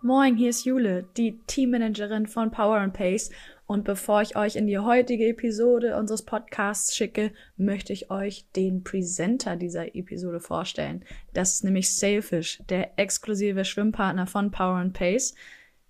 Moin, hier ist Jule, die Teammanagerin von Power and Pace. Und bevor ich euch in die heutige Episode unseres Podcasts schicke, möchte ich euch den Presenter dieser Episode vorstellen. Das ist nämlich Sailfish, der exklusive Schwimmpartner von Power and Pace.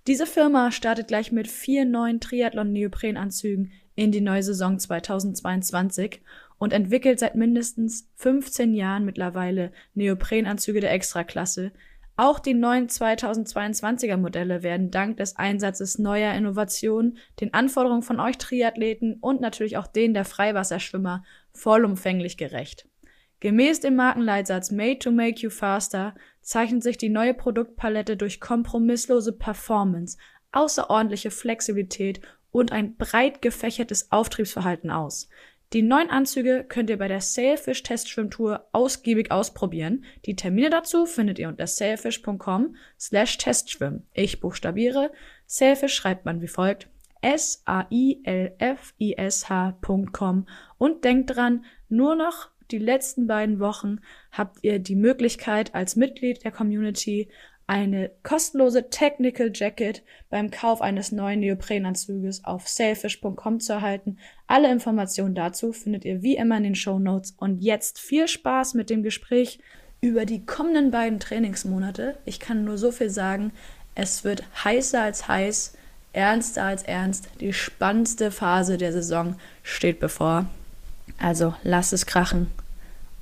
Diese Firma startet gleich mit vier neuen Triathlon-Neoprenanzügen in die neue Saison 2022 und entwickelt seit mindestens 15 Jahren mittlerweile Neoprenanzüge der Extraklasse, auch die neuen 2022er Modelle werden dank des Einsatzes neuer Innovationen den Anforderungen von euch Triathleten und natürlich auch denen der Freiwasserschwimmer vollumfänglich gerecht. Gemäß dem Markenleitsatz Made to Make You Faster zeichnet sich die neue Produktpalette durch kompromisslose Performance, außerordentliche Flexibilität und ein breit gefächertes Auftriebsverhalten aus. Die neuen Anzüge könnt ihr bei der Sailfish Testschwimmtour ausgiebig ausprobieren. Die Termine dazu findet ihr unter sailfish.com slash Testschwimmen. Ich buchstabiere. Sailfish schreibt man wie folgt. S-A-I-L-F-I-S-H.com und denkt dran, nur noch die letzten beiden Wochen habt ihr die Möglichkeit als Mitglied der Community eine kostenlose Technical Jacket beim Kauf eines neuen Neoprenanzuges auf sailfish.com zu erhalten. Alle Informationen dazu findet ihr wie immer in den Show Notes. Und jetzt viel Spaß mit dem Gespräch über die kommenden beiden Trainingsmonate. Ich kann nur so viel sagen. Es wird heißer als heiß, ernster als ernst. Die spannendste Phase der Saison steht bevor. Also lasst es krachen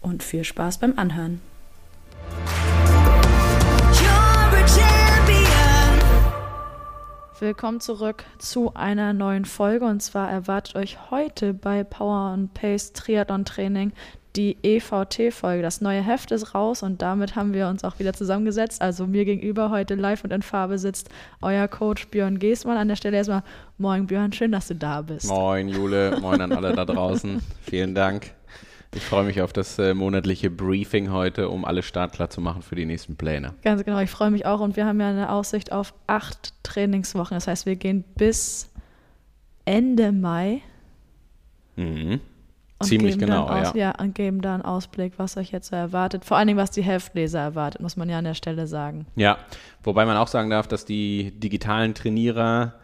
und viel Spaß beim Anhören. Willkommen zurück zu einer neuen Folge und zwar erwartet euch heute bei Power and Pace Triathlon Training die EVT-Folge. Das neue Heft ist raus und damit haben wir uns auch wieder zusammengesetzt. Also mir gegenüber heute live und in Farbe sitzt euer Coach Björn Geßmann. An der Stelle erstmal Moin Björn, schön, dass du da bist. Moin Jule, moin an alle da draußen. Vielen Dank. Ich freue mich auf das äh, monatliche Briefing heute, um alle startklar zu machen für die nächsten Pläne. Ganz genau, ich freue mich auch und wir haben ja eine Aussicht auf acht Trainingswochen. Das heißt, wir gehen bis Ende Mai Mhm. Ziemlich genau, aus, ja. und geben da einen Ausblick, was euch jetzt so erwartet. Vor allen Dingen, was die Heftleser erwartet, muss man ja an der Stelle sagen. Ja, wobei man auch sagen darf, dass die digitalen Trainierer,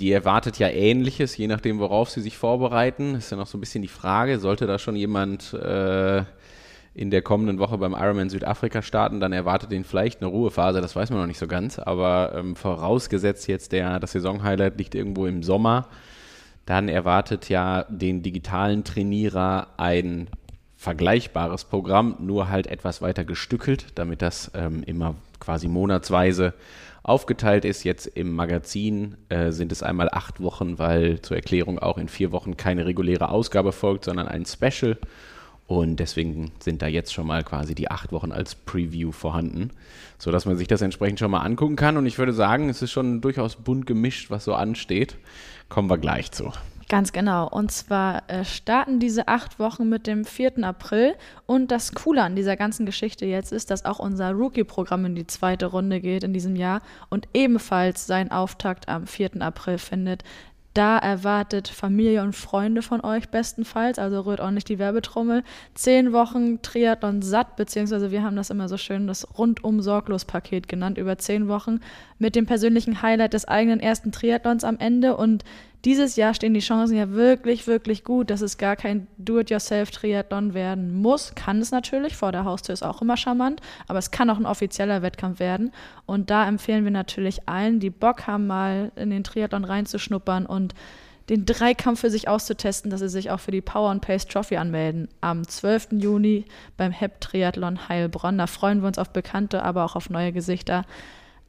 die erwartet ja Ähnliches, je nachdem, worauf sie sich vorbereiten. Ist ja noch so ein bisschen die Frage, sollte da schon jemand äh, in der kommenden Woche beim Ironman Südafrika starten, dann erwartet ihn vielleicht eine Ruhephase, das weiß man noch nicht so ganz, aber ähm, vorausgesetzt jetzt der, das Saisonhighlight liegt irgendwo im Sommer, dann erwartet ja den digitalen Trainierer ein vergleichbares Programm, nur halt etwas weiter gestückelt, damit das ähm, immer quasi monatsweise aufgeteilt ist. Jetzt im Magazin äh, sind es einmal acht Wochen, weil zur Erklärung auch in vier Wochen keine reguläre Ausgabe folgt, sondern ein Special. Und deswegen sind da jetzt schon mal quasi die acht Wochen als Preview vorhanden, sodass man sich das entsprechend schon mal angucken kann. Und ich würde sagen, es ist schon durchaus bunt gemischt, was so ansteht. Kommen wir gleich zu. Ganz genau. Und zwar äh, starten diese acht Wochen mit dem 4. April. Und das Coole an dieser ganzen Geschichte jetzt ist, dass auch unser Rookie-Programm in die zweite Runde geht in diesem Jahr und ebenfalls seinen Auftakt am 4. April findet. Da erwartet Familie und Freunde von euch bestenfalls, also rührt ordentlich die Werbetrommel. Zehn Wochen Triathlon satt, beziehungsweise wir haben das immer so schön das rundum sorglos Paket genannt, über zehn Wochen mit dem persönlichen Highlight des eigenen ersten Triathlons am Ende und dieses Jahr stehen die Chancen ja wirklich, wirklich gut, dass es gar kein Do-it-yourself-Triathlon werden muss. Kann es natürlich, vor der Haustür ist auch immer charmant, aber es kann auch ein offizieller Wettkampf werden. Und da empfehlen wir natürlich allen, die Bock haben, mal in den Triathlon reinzuschnuppern und den Dreikampf für sich auszutesten, dass sie sich auch für die Power and Pace Trophy anmelden. Am 12. Juni beim HEP Triathlon Heilbronn. Da freuen wir uns auf Bekannte, aber auch auf neue Gesichter.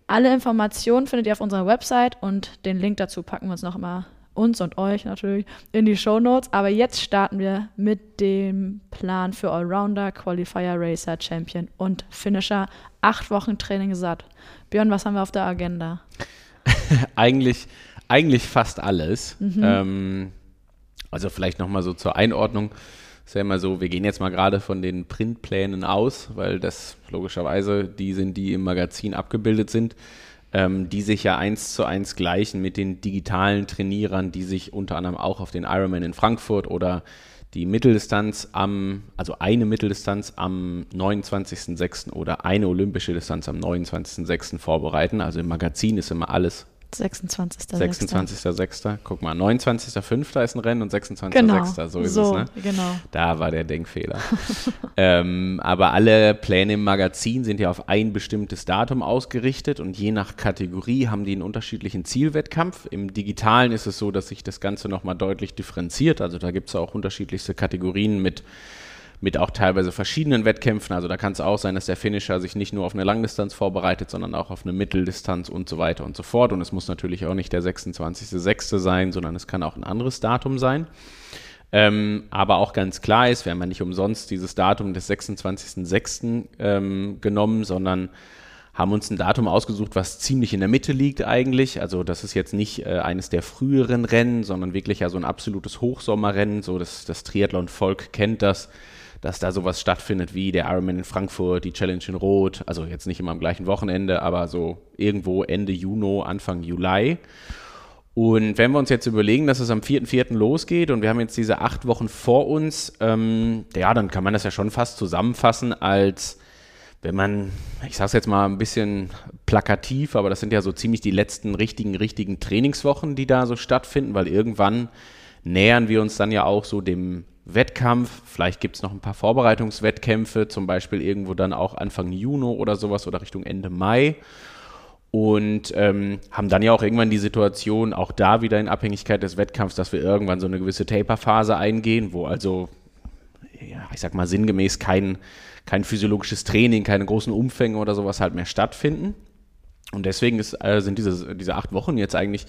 Alle Informationen findet ihr auf unserer Website und den Link dazu packen wir uns noch mal uns und euch natürlich in die Show Notes. Aber jetzt starten wir mit dem Plan für Allrounder, Qualifier, Racer, Champion und Finisher. Acht Wochen Training satt. Björn, was haben wir auf der Agenda? eigentlich, eigentlich fast alles. Mhm. Ähm, also vielleicht nochmal so zur Einordnung. Ist ja immer so, wir gehen jetzt mal gerade von den Printplänen aus, weil das logischerweise die sind, die im Magazin abgebildet sind ähm, die sich ja eins zu eins gleichen mit den digitalen Trainierern, die sich unter anderem auch auf den Ironman in Frankfurt oder die Mitteldistanz am, also eine Mitteldistanz am 29.06. oder eine olympische Distanz am 29.06. vorbereiten. Also im Magazin ist immer alles 26.06. 26.06. Guck mal, 29.05. ist ein Rennen und 26.06. Genau. So ist so, es, ne? Genau. Da war der Denkfehler. ähm, aber alle Pläne im Magazin sind ja auf ein bestimmtes Datum ausgerichtet und je nach Kategorie haben die einen unterschiedlichen Zielwettkampf. Im Digitalen ist es so, dass sich das Ganze nochmal deutlich differenziert. Also da gibt es auch unterschiedlichste Kategorien mit mit auch teilweise verschiedenen Wettkämpfen. Also da kann es auch sein, dass der Finisher sich nicht nur auf eine Langdistanz vorbereitet, sondern auch auf eine Mitteldistanz und so weiter und so fort. Und es muss natürlich auch nicht der 26.06. sein, sondern es kann auch ein anderes Datum sein. Ähm, aber auch ganz klar ist, wir haben ja nicht umsonst dieses Datum des 26.06. Ähm, genommen, sondern haben uns ein Datum ausgesucht, was ziemlich in der Mitte liegt eigentlich. Also das ist jetzt nicht äh, eines der früheren Rennen, sondern wirklich ja so ein absolutes Hochsommerrennen. So das, das Triathlon-Volk kennt das dass da sowas stattfindet wie der Ironman in Frankfurt, die Challenge in Rot, also jetzt nicht immer am gleichen Wochenende, aber so irgendwo Ende Juni, Anfang Juli. Und wenn wir uns jetzt überlegen, dass es am 4.4. losgeht und wir haben jetzt diese acht Wochen vor uns, ähm, ja, dann kann man das ja schon fast zusammenfassen als, wenn man, ich sage es jetzt mal ein bisschen plakativ, aber das sind ja so ziemlich die letzten richtigen, richtigen Trainingswochen, die da so stattfinden, weil irgendwann nähern wir uns dann ja auch so dem Wettkampf. Vielleicht gibt es noch ein paar Vorbereitungswettkämpfe, zum Beispiel irgendwo dann auch Anfang Juni oder sowas oder Richtung Ende Mai. Und ähm, haben dann ja auch irgendwann die Situation, auch da wieder in Abhängigkeit des Wettkampfs, dass wir irgendwann so eine gewisse Taper-Phase eingehen, wo also, ja, ich sag mal sinngemäß kein, kein physiologisches Training, keine großen Umfänge oder sowas halt mehr stattfinden. Und deswegen ist, äh, sind diese, diese acht Wochen jetzt eigentlich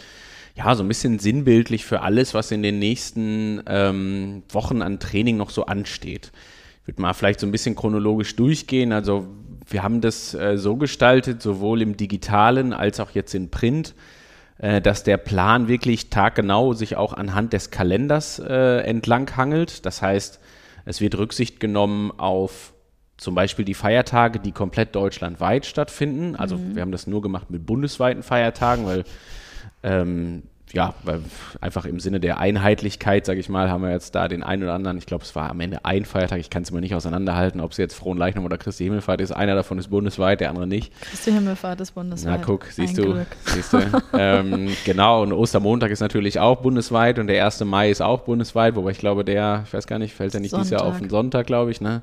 ja, so ein bisschen sinnbildlich für alles, was in den nächsten ähm, Wochen an Training noch so ansteht. Ich würde mal vielleicht so ein bisschen chronologisch durchgehen. Also wir haben das äh, so gestaltet, sowohl im digitalen als auch jetzt in Print, äh, dass der Plan wirklich taggenau sich auch anhand des Kalenders äh, entlang hangelt. Das heißt, es wird Rücksicht genommen auf zum Beispiel die Feiertage, die komplett deutschlandweit stattfinden. Also mhm. wir haben das nur gemacht mit bundesweiten Feiertagen, weil ähm, ja, weil einfach im Sinne der Einheitlichkeit, sage ich mal, haben wir jetzt da den einen oder anderen, ich glaube, es war am Ende ein Feiertag, ich kann es immer nicht auseinanderhalten, ob es jetzt Frohen Leichnam oder Christi Himmelfahrt ist. Einer davon ist bundesweit, der andere nicht. Christi Himmelfahrt ist bundesweit. Na guck, siehst ein du, Glück. siehst du. ähm, genau, und Ostermontag ist natürlich auch bundesweit und der 1. Mai ist auch bundesweit, wobei ich glaube, der, ich weiß gar nicht, fällt ja nicht Sonntag. dieses Jahr auf den Sonntag, glaube ich, ne?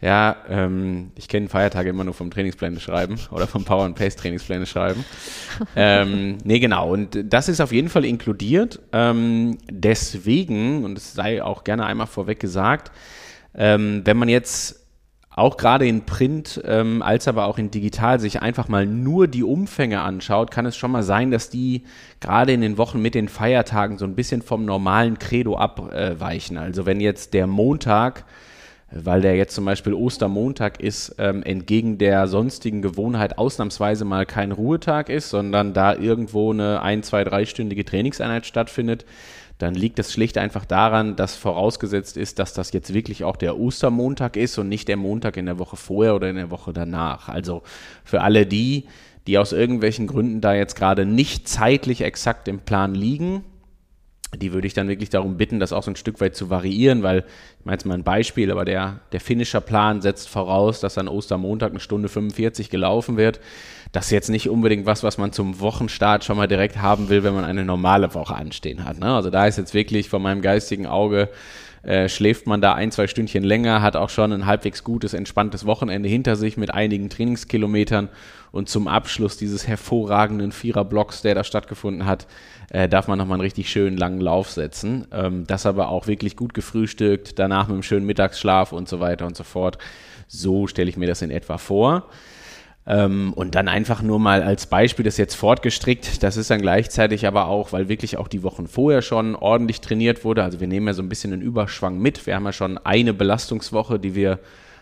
Ja, ähm, ich kenne Feiertage immer nur vom Trainingspläne schreiben oder vom Power and Pace Trainingspläne schreiben. ähm, nee, genau. Und das ist auf jeden Fall inkludiert. Ähm, deswegen, und es sei auch gerne einmal vorweg gesagt, ähm, wenn man jetzt auch gerade in Print ähm, als aber auch in Digital sich einfach mal nur die Umfänge anschaut, kann es schon mal sein, dass die gerade in den Wochen mit den Feiertagen so ein bisschen vom normalen Credo abweichen. Also wenn jetzt der Montag weil der jetzt zum Beispiel Ostermontag ist, ähm, entgegen der sonstigen Gewohnheit ausnahmsweise mal kein Ruhetag ist, sondern da irgendwo eine ein, zwei, dreistündige Trainingseinheit stattfindet, dann liegt es schlicht einfach daran, dass vorausgesetzt ist, dass das jetzt wirklich auch der Ostermontag ist und nicht der Montag in der Woche vorher oder in der Woche danach. Also für alle die, die aus irgendwelchen Gründen da jetzt gerade nicht zeitlich exakt im Plan liegen, die würde ich dann wirklich darum bitten, das auch so ein Stück weit zu variieren, weil ich meine jetzt mal ein Beispiel, aber der, der Finisher-Plan setzt voraus, dass an Ostermontag eine Stunde 45 gelaufen wird. das ist jetzt nicht unbedingt was, was man zum Wochenstart schon mal direkt haben will, wenn man eine normale Woche anstehen hat. Ne? Also da ist jetzt wirklich von meinem geistigen Auge äh, schläft man da ein, zwei Stündchen länger, hat auch schon ein halbwegs gutes, entspanntes Wochenende hinter sich mit einigen Trainingskilometern und zum Abschluss dieses hervorragenden Viererblocks, der da stattgefunden hat, äh, darf man nochmal einen richtig schönen langen Lauf setzen. Ähm, das aber auch wirklich gut gefrühstückt, danach mit einem schönen Mittagsschlaf und so weiter und so fort. So stelle ich mir das in etwa vor. Ähm, und dann einfach nur mal als Beispiel das jetzt fortgestrickt. Das ist dann gleichzeitig aber auch, weil wirklich auch die Wochen vorher schon ordentlich trainiert wurde. Also wir nehmen ja so ein bisschen einen Überschwang mit. Wir haben ja schon eine Belastungswoche, die wir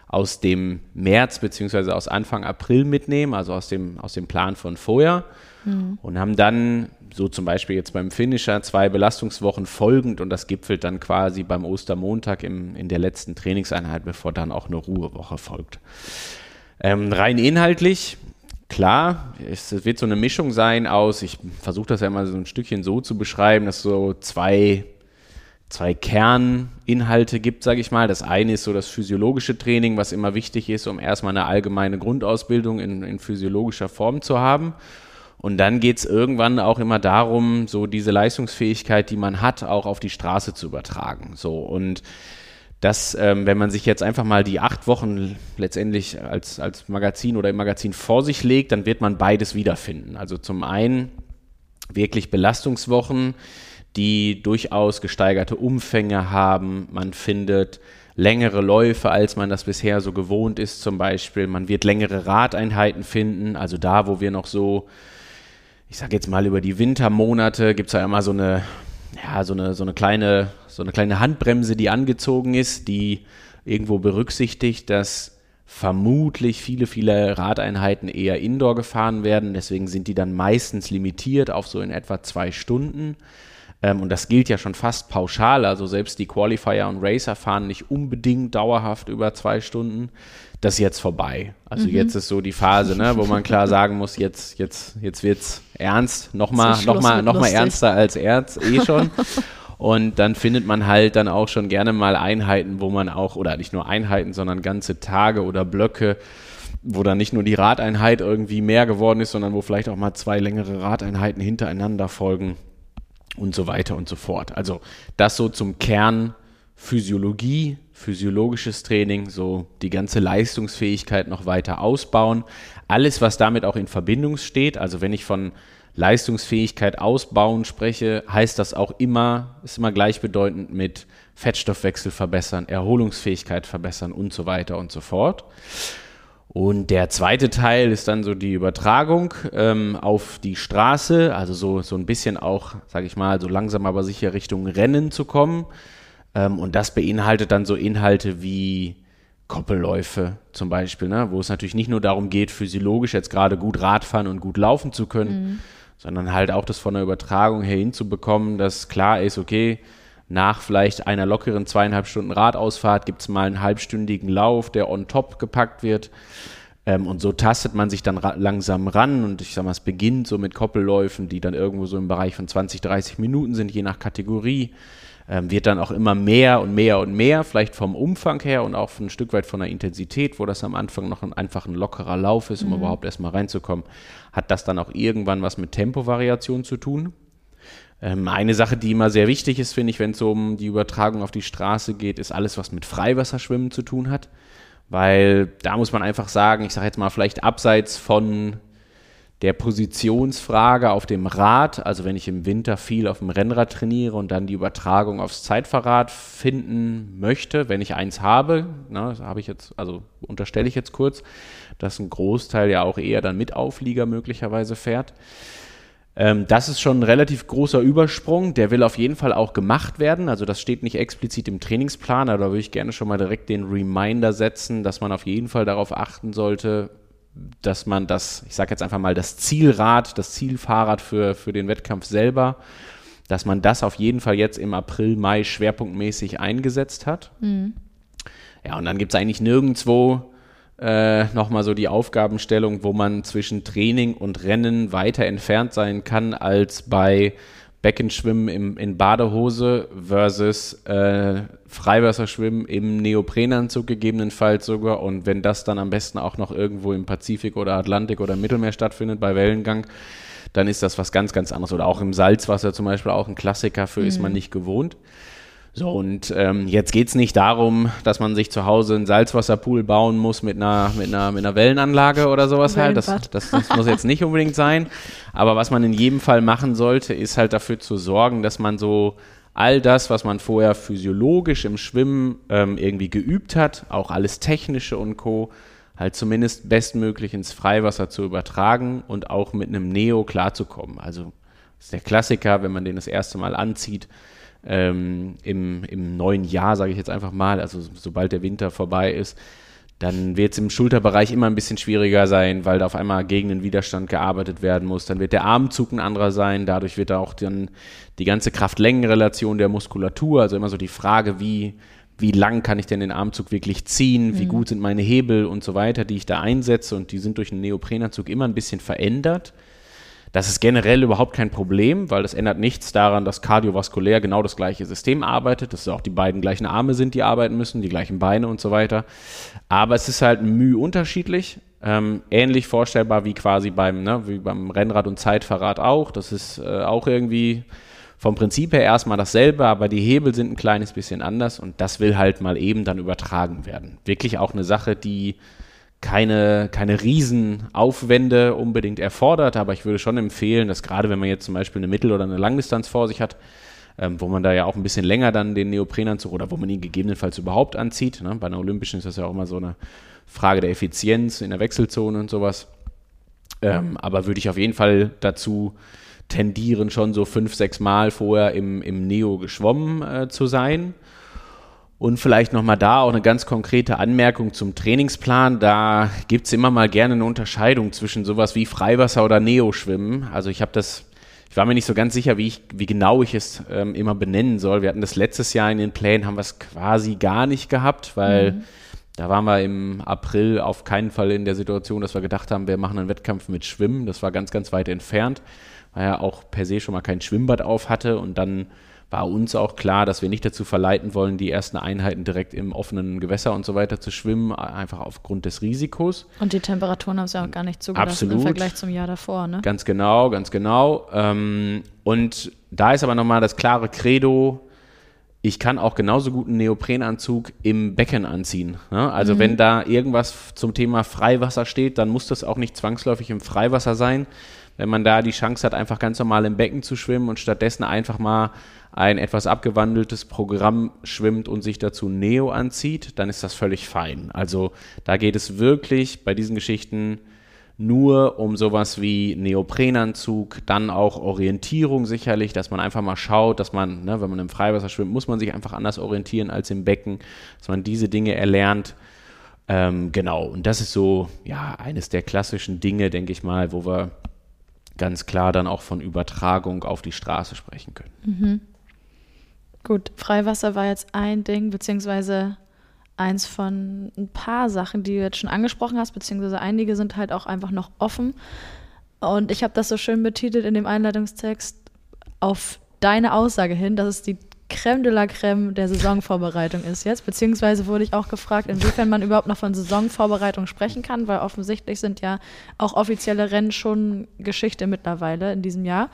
aus dem März bzw. aus Anfang April mitnehmen, also aus dem, aus dem Plan von vorher. Mhm. Und haben dann, so zum Beispiel jetzt beim Finisher, zwei Belastungswochen folgend und das gipfelt dann quasi beim Ostermontag im, in der letzten Trainingseinheit, bevor dann auch eine Ruhewoche folgt. Ähm, rein inhaltlich, klar, es wird so eine Mischung sein aus, ich versuche das ja mal so ein Stückchen so zu beschreiben, dass so zwei, zwei Kerninhalte gibt, sage ich mal. Das eine ist so das physiologische Training, was immer wichtig ist, um erstmal eine allgemeine Grundausbildung in, in physiologischer Form zu haben. Und dann geht es irgendwann auch immer darum, so diese Leistungsfähigkeit, die man hat, auch auf die Straße zu übertragen. So und dass, ähm, wenn man sich jetzt einfach mal die acht Wochen letztendlich als, als Magazin oder im Magazin vor sich legt, dann wird man beides wiederfinden. Also zum einen wirklich Belastungswochen, die durchaus gesteigerte Umfänge haben. Man findet längere Läufe, als man das bisher so gewohnt ist zum Beispiel. Man wird längere Radeinheiten finden, also da, wo wir noch so, ich sage jetzt mal über die Wintermonate, gibt es ja immer so eine ja, so eine, so eine kleine, so eine kleine Handbremse, die angezogen ist, die irgendwo berücksichtigt, dass vermutlich viele, viele Radeinheiten eher indoor gefahren werden. Deswegen sind die dann meistens limitiert auf so in etwa zwei Stunden. Ähm, und das gilt ja schon fast pauschal. Also selbst die Qualifier und Racer fahren nicht unbedingt dauerhaft über zwei Stunden. Das ist jetzt vorbei. Also mhm. jetzt ist so die Phase, ne, wo man klar sagen muss, jetzt, jetzt, jetzt wird's ernst. Nochmal, nochmal, nochmal ernster als Ernst, eh schon. Und dann findet man halt dann auch schon gerne mal Einheiten, wo man auch, oder nicht nur Einheiten, sondern ganze Tage oder Blöcke, wo dann nicht nur die Radeinheit irgendwie mehr geworden ist, sondern wo vielleicht auch mal zwei längere Radeinheiten hintereinander folgen und so weiter und so fort. Also das so zum Kern Physiologie, physiologisches Training, so die ganze Leistungsfähigkeit noch weiter ausbauen. Alles, was damit auch in Verbindung steht, also wenn ich von Leistungsfähigkeit ausbauen spreche, heißt das auch immer, ist immer gleichbedeutend mit Fettstoffwechsel verbessern, Erholungsfähigkeit verbessern und so weiter und so fort. Und der zweite Teil ist dann so die Übertragung ähm, auf die Straße, also so, so ein bisschen auch, sage ich mal, so langsam aber sicher Richtung Rennen zu kommen. Ähm, und das beinhaltet dann so Inhalte wie Koppelläufe zum Beispiel, ne? wo es natürlich nicht nur darum geht, physiologisch jetzt gerade gut Radfahren und gut laufen zu können, mhm. sondern halt auch das von der Übertragung her hinzubekommen, dass klar ist, okay, nach vielleicht einer lockeren zweieinhalb Stunden Radausfahrt gibt es mal einen halbstündigen Lauf, der on top gepackt wird. Ähm, und so tastet man sich dann ra langsam ran und ich sag mal, es beginnt so mit Koppelläufen, die dann irgendwo so im Bereich von 20, 30 Minuten sind, je nach Kategorie. Ähm, wird dann auch immer mehr und mehr und mehr, vielleicht vom Umfang her und auch ein Stück weit von der Intensität, wo das am Anfang noch ein, einfach ein lockerer Lauf ist, um mhm. überhaupt erstmal reinzukommen, hat das dann auch irgendwann was mit Tempovariation zu tun. Ähm, eine Sache, die immer sehr wichtig ist, finde ich, wenn es um die Übertragung auf die Straße geht, ist alles, was mit Freiwasserschwimmen zu tun hat. Weil da muss man einfach sagen, ich sage jetzt mal vielleicht abseits von der Positionsfrage auf dem Rad, also wenn ich im Winter viel auf dem Rennrad trainiere und dann die Übertragung aufs Zeitfahrrad finden möchte, wenn ich eins habe, na, ne, habe ich jetzt, also unterstelle ich jetzt kurz, dass ein Großteil ja auch eher dann mit Auflieger möglicherweise fährt ähm, das ist schon ein relativ großer Übersprung. Der will auf jeden Fall auch gemacht werden. Also das steht nicht explizit im Trainingsplan, aber da würde ich gerne schon mal direkt den Reminder setzen, dass man auf jeden Fall darauf achten sollte, dass man das, ich sage jetzt einfach mal, das Zielrad, das Zielfahrrad für, für den Wettkampf selber, dass man das auf jeden Fall jetzt im April, Mai schwerpunktmäßig eingesetzt hat. Mhm. Ja, und dann gibt es eigentlich nirgendwo äh, nochmal so die Aufgabenstellung, wo man zwischen Training und Rennen weiter entfernt sein kann als bei Beckenschwimmen im, in Badehose versus äh, Freiwasserschwimmen im Neoprenanzug gegebenenfalls sogar. Und wenn das dann am besten auch noch irgendwo im Pazifik oder Atlantik oder Mittelmeer stattfindet bei Wellengang, dann ist das was ganz, ganz anderes. Oder auch im Salzwasser zum Beispiel auch ein Klassiker, für ist man nicht gewohnt. So, und ähm, jetzt geht's nicht darum, dass man sich zu Hause einen Salzwasserpool bauen muss mit einer, mit einer, mit einer Wellenanlage oder sowas halt. Das, das, das muss jetzt nicht unbedingt sein. Aber was man in jedem Fall machen sollte, ist halt dafür zu sorgen, dass man so all das, was man vorher physiologisch im Schwimmen ähm, irgendwie geübt hat, auch alles Technische und Co., halt zumindest bestmöglich ins Freiwasser zu übertragen und auch mit einem Neo klarzukommen. Also das ist der Klassiker, wenn man den das erste Mal anzieht, ähm, im, im neuen Jahr, sage ich jetzt einfach mal, also sobald der Winter vorbei ist, dann wird es im Schulterbereich immer ein bisschen schwieriger sein, weil da auf einmal gegen den Widerstand gearbeitet werden muss. Dann wird der Armzug ein anderer sein, dadurch wird da auch dann die ganze Kraft-Längen-Relation der Muskulatur, also immer so die Frage, wie, wie lang kann ich denn den Armzug wirklich ziehen, wie gut sind meine Hebel und so weiter, die ich da einsetze und die sind durch einen Neoprenanzug immer ein bisschen verändert. Das ist generell überhaupt kein Problem, weil das ändert nichts daran, dass kardiovaskulär genau das gleiche System arbeitet, dass auch die beiden gleichen Arme sind, die arbeiten müssen, die gleichen Beine und so weiter. Aber es ist halt müh unterschiedlich. Ähm, ähnlich vorstellbar wie quasi beim, ne, wie beim Rennrad und Zeitfahrrad auch. Das ist äh, auch irgendwie vom Prinzip her erstmal dasselbe, aber die Hebel sind ein kleines bisschen anders und das will halt mal eben dann übertragen werden. Wirklich auch eine Sache, die keine, keine Riesenaufwände unbedingt erfordert, aber ich würde schon empfehlen, dass gerade wenn man jetzt zum Beispiel eine Mittel- oder eine Langdistanz vor sich hat, ähm, wo man da ja auch ein bisschen länger dann den Neoprenanzug oder wo man ihn gegebenenfalls überhaupt anzieht. Ne? Bei einer Olympischen ist das ja auch immer so eine Frage der Effizienz in der Wechselzone und sowas. Ähm, aber würde ich auf jeden Fall dazu tendieren, schon so fünf, sechs Mal vorher im, im Neo geschwommen äh, zu sein. Und vielleicht nochmal da auch eine ganz konkrete Anmerkung zum Trainingsplan. Da gibt's immer mal gerne eine Unterscheidung zwischen sowas wie Freiwasser oder Neo-Schwimmen. Also ich habe das, ich war mir nicht so ganz sicher, wie, ich, wie genau ich es ähm, immer benennen soll. Wir hatten das letztes Jahr in den Plänen, haben wir es quasi gar nicht gehabt, weil da waren wir im April auf keinen Fall in der Situation, dass wir gedacht haben, wir machen einen Wettkampf mit Schwimmen. Das war ganz, ganz weit entfernt, weil er auch per se schon mal kein Schwimmbad auf hatte und dann war uns auch klar, dass wir nicht dazu verleiten wollen, die ersten Einheiten direkt im offenen Gewässer und so weiter zu schwimmen, einfach aufgrund des Risikos. Und die Temperaturen haben es ja auch gar nicht zugelassen Absolut. im Vergleich zum Jahr davor, ne? Ganz genau, ganz genau. Ähm, und da ist aber nochmal das klare Credo, ich kann auch genauso gut einen Neoprenanzug im Becken anziehen. Ne? Also wenn da irgendwas zum Thema Freiwasser steht, dann muss das auch nicht zwangsläufig im Freiwasser sein. Wenn man da die Chance hat, einfach ganz normal im Becken zu schwimmen und stattdessen einfach mal ein etwas abgewandeltes Programm schwimmt und sich dazu Neo anzieht, dann ist das völlig fein. Also da geht es wirklich bei diesen Geschichten nur um sowas wie Neoprenanzug, dann auch Orientierung sicherlich, dass man einfach mal schaut, dass man, ne, wenn man im Freiwasser schwimmt, muss man sich einfach anders orientieren als im Becken, dass man diese Dinge erlernt. Ähm, genau, und das ist so, ja, eines der klassischen Dinge, denke ich mal, wo wir ganz klar dann auch von Übertragung auf die Straße sprechen können. Gut, Freiwasser war jetzt ein Ding, beziehungsweise eins von ein paar Sachen, die du jetzt schon angesprochen hast, beziehungsweise einige sind halt auch einfach noch offen. Und ich habe das so schön betitelt in dem Einleitungstext auf deine Aussage hin, dass es die Crème de la Crème der Saisonvorbereitung ist jetzt, beziehungsweise wurde ich auch gefragt, inwiefern man überhaupt noch von Saisonvorbereitung sprechen kann, weil offensichtlich sind ja auch offizielle Rennen schon Geschichte mittlerweile in diesem Jahr.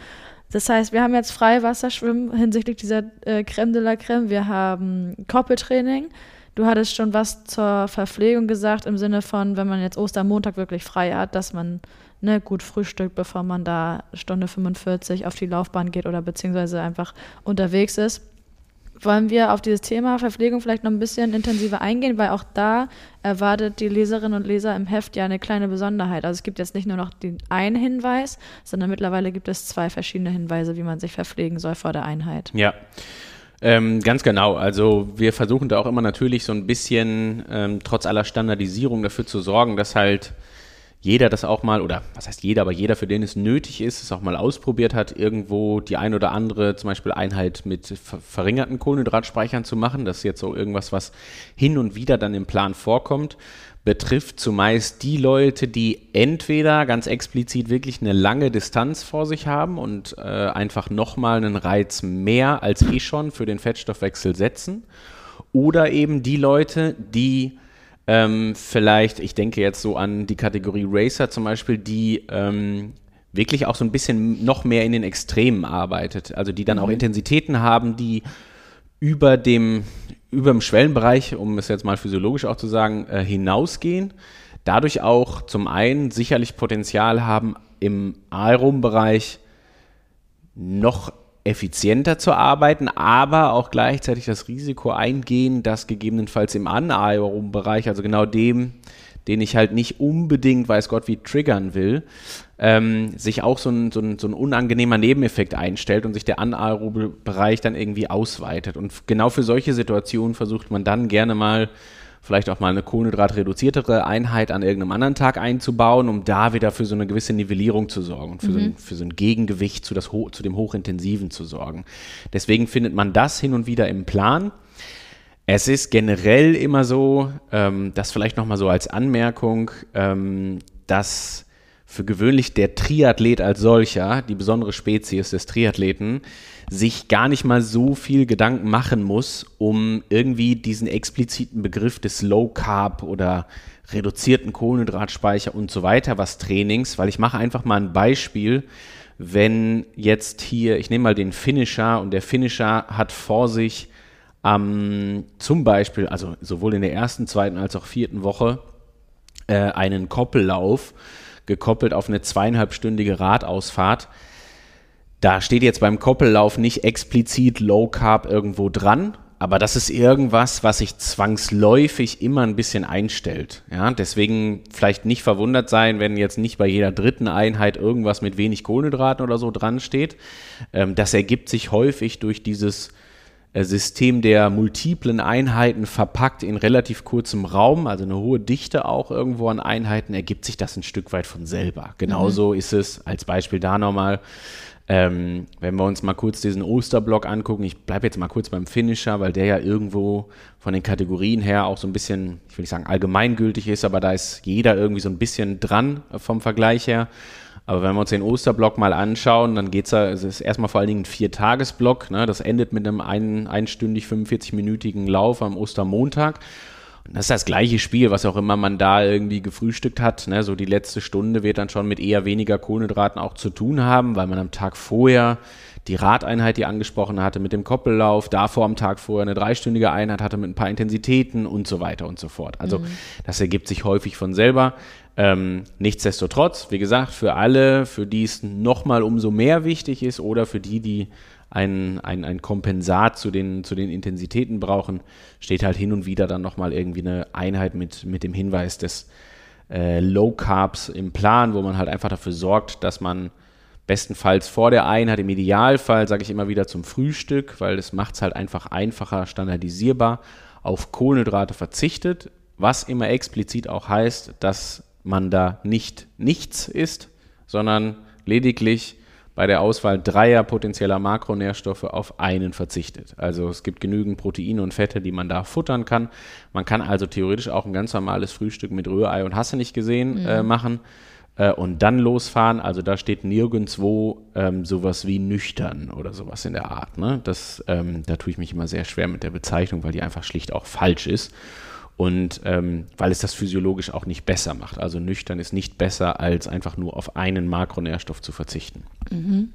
Das heißt, wir haben jetzt Freiwasserschwimmen hinsichtlich dieser äh, Crème de la Crème. Wir haben Koppeltraining. Du hattest schon was zur Verpflegung gesagt, im Sinne von, wenn man jetzt Ostermontag wirklich frei hat, dass man ne, gut frühstückt, bevor man da Stunde 45 auf die Laufbahn geht oder beziehungsweise einfach unterwegs ist. Wollen wir auf dieses Thema Verpflegung vielleicht noch ein bisschen intensiver eingehen, weil auch da erwartet die Leserinnen und Leser im Heft ja eine kleine Besonderheit. Also es gibt jetzt nicht nur noch den einen Hinweis, sondern mittlerweile gibt es zwei verschiedene Hinweise, wie man sich verpflegen soll vor der Einheit. Ja. Ähm, ganz genau. Also wir versuchen da auch immer natürlich so ein bisschen ähm, trotz aller Standardisierung dafür zu sorgen, dass halt jeder das auch mal, oder was heißt jeder, aber jeder, für den es nötig ist, es auch mal ausprobiert hat, irgendwo die ein oder andere zum Beispiel Einheit mit ver verringerten Kohlenhydratspeichern zu machen. Das ist jetzt so irgendwas, was hin und wieder dann im Plan vorkommt. Betrifft zumeist die Leute, die entweder ganz explizit wirklich eine lange Distanz vor sich haben und äh, einfach nochmal einen Reiz mehr als eh schon für den Fettstoffwechsel setzen. Oder eben die Leute, die ähm, vielleicht, ich denke jetzt so an die Kategorie Racer zum Beispiel, die ähm, wirklich auch so ein bisschen noch mehr in den Extremen arbeitet. Also die dann auch Intensitäten haben, die über dem, über dem Schwellenbereich, um es jetzt mal physiologisch auch zu sagen, äh, hinausgehen. Dadurch auch zum einen sicherlich Potenzial haben, im Aerom-Bereich noch effizienter zu arbeiten, aber auch gleichzeitig das Risiko eingehen, dass gegebenenfalls im anaeroben Bereich, also genau dem, den ich halt nicht unbedingt, weiß Gott, wie triggern will, ähm, sich auch so ein, so, ein, so ein unangenehmer Nebeneffekt einstellt und sich der anaerobe Bereich dann irgendwie ausweitet. Und genau für solche Situationen versucht man dann gerne mal vielleicht auch mal eine kohlenhydratreduziertere Einheit an irgendeinem anderen Tag einzubauen, um da wieder für so eine gewisse Nivellierung zu sorgen und für, mhm. so, ein, für so ein Gegengewicht zu, das, zu dem Hochintensiven zu sorgen. Deswegen findet man das hin und wieder im Plan. Es ist generell immer so, ähm, das vielleicht nochmal so als Anmerkung, ähm, dass für gewöhnlich der Triathlet als solcher, die besondere Spezies des Triathleten, sich gar nicht mal so viel Gedanken machen muss, um irgendwie diesen expliziten Begriff des Low Carb oder reduzierten Kohlenhydratspeicher und so weiter, was Trainings, weil ich mache einfach mal ein Beispiel, wenn jetzt hier, ich nehme mal den Finisher und der Finisher hat vor sich ähm, zum Beispiel, also sowohl in der ersten, zweiten als auch vierten Woche, äh, einen Koppellauf gekoppelt auf eine zweieinhalbstündige Radausfahrt. Da steht jetzt beim Koppellauf nicht explizit Low Carb irgendwo dran, aber das ist irgendwas, was sich zwangsläufig immer ein bisschen einstellt. Ja, deswegen vielleicht nicht verwundert sein, wenn jetzt nicht bei jeder dritten Einheit irgendwas mit wenig Kohlenhydraten oder so dran steht. Ähm, das ergibt sich häufig durch dieses äh, System der multiplen Einheiten verpackt in relativ kurzem Raum, also eine hohe Dichte auch irgendwo an Einheiten, ergibt sich das ein Stück weit von selber. Genauso mhm. ist es als Beispiel da nochmal, ähm, wenn wir uns mal kurz diesen Osterblock angucken, ich bleibe jetzt mal kurz beim Finisher, weil der ja irgendwo von den Kategorien her auch so ein bisschen, ich will nicht sagen allgemeingültig ist, aber da ist jeder irgendwie so ein bisschen dran vom Vergleich her. Aber wenn wir uns den Osterblock mal anschauen, dann geht es, ist erstmal vor allen Dingen ein Viertagesblock. Ne? Das endet mit einem ein, einstündig 45-minütigen Lauf am Ostermontag. Und das ist das gleiche Spiel, was auch immer man da irgendwie gefrühstückt hat. Ne? So die letzte Stunde wird dann schon mit eher weniger Kohlenhydraten auch zu tun haben, weil man am Tag vorher die Radeinheit, die angesprochen hatte, mit dem Koppellauf, davor am Tag vorher eine dreistündige Einheit hatte mit ein paar Intensitäten und so weiter und so fort. Also mhm. das ergibt sich häufig von selber. Ähm, nichtsdestotrotz, wie gesagt, für alle, für die es nochmal umso mehr wichtig ist oder für die, die ein, ein, ein Kompensat zu den, zu den Intensitäten brauchen, steht halt hin und wieder dann nochmal irgendwie eine Einheit mit, mit dem Hinweis des äh, Low Carbs im Plan, wo man halt einfach dafür sorgt, dass man bestenfalls vor der Einheit, im Idealfall sage ich immer wieder zum Frühstück, weil das macht es halt einfach einfacher, standardisierbar, auf Kohlenhydrate verzichtet, was immer explizit auch heißt, dass man da nicht nichts isst, sondern lediglich bei der Auswahl dreier potenzieller Makronährstoffe auf einen verzichtet. Also es gibt genügend Proteine und Fette, die man da futtern kann. Man kann also theoretisch auch ein ganz normales Frühstück mit Rührei und Hasse nicht gesehen mhm. äh, machen äh, und dann losfahren. Also da steht nirgendwo ähm, sowas wie nüchtern oder sowas in der Art. Ne? Das, ähm, da tue ich mich immer sehr schwer mit der Bezeichnung, weil die einfach schlicht auch falsch ist und ähm, weil es das physiologisch auch nicht besser macht. Also nüchtern ist nicht besser, als einfach nur auf einen Makronährstoff zu verzichten. Mhm.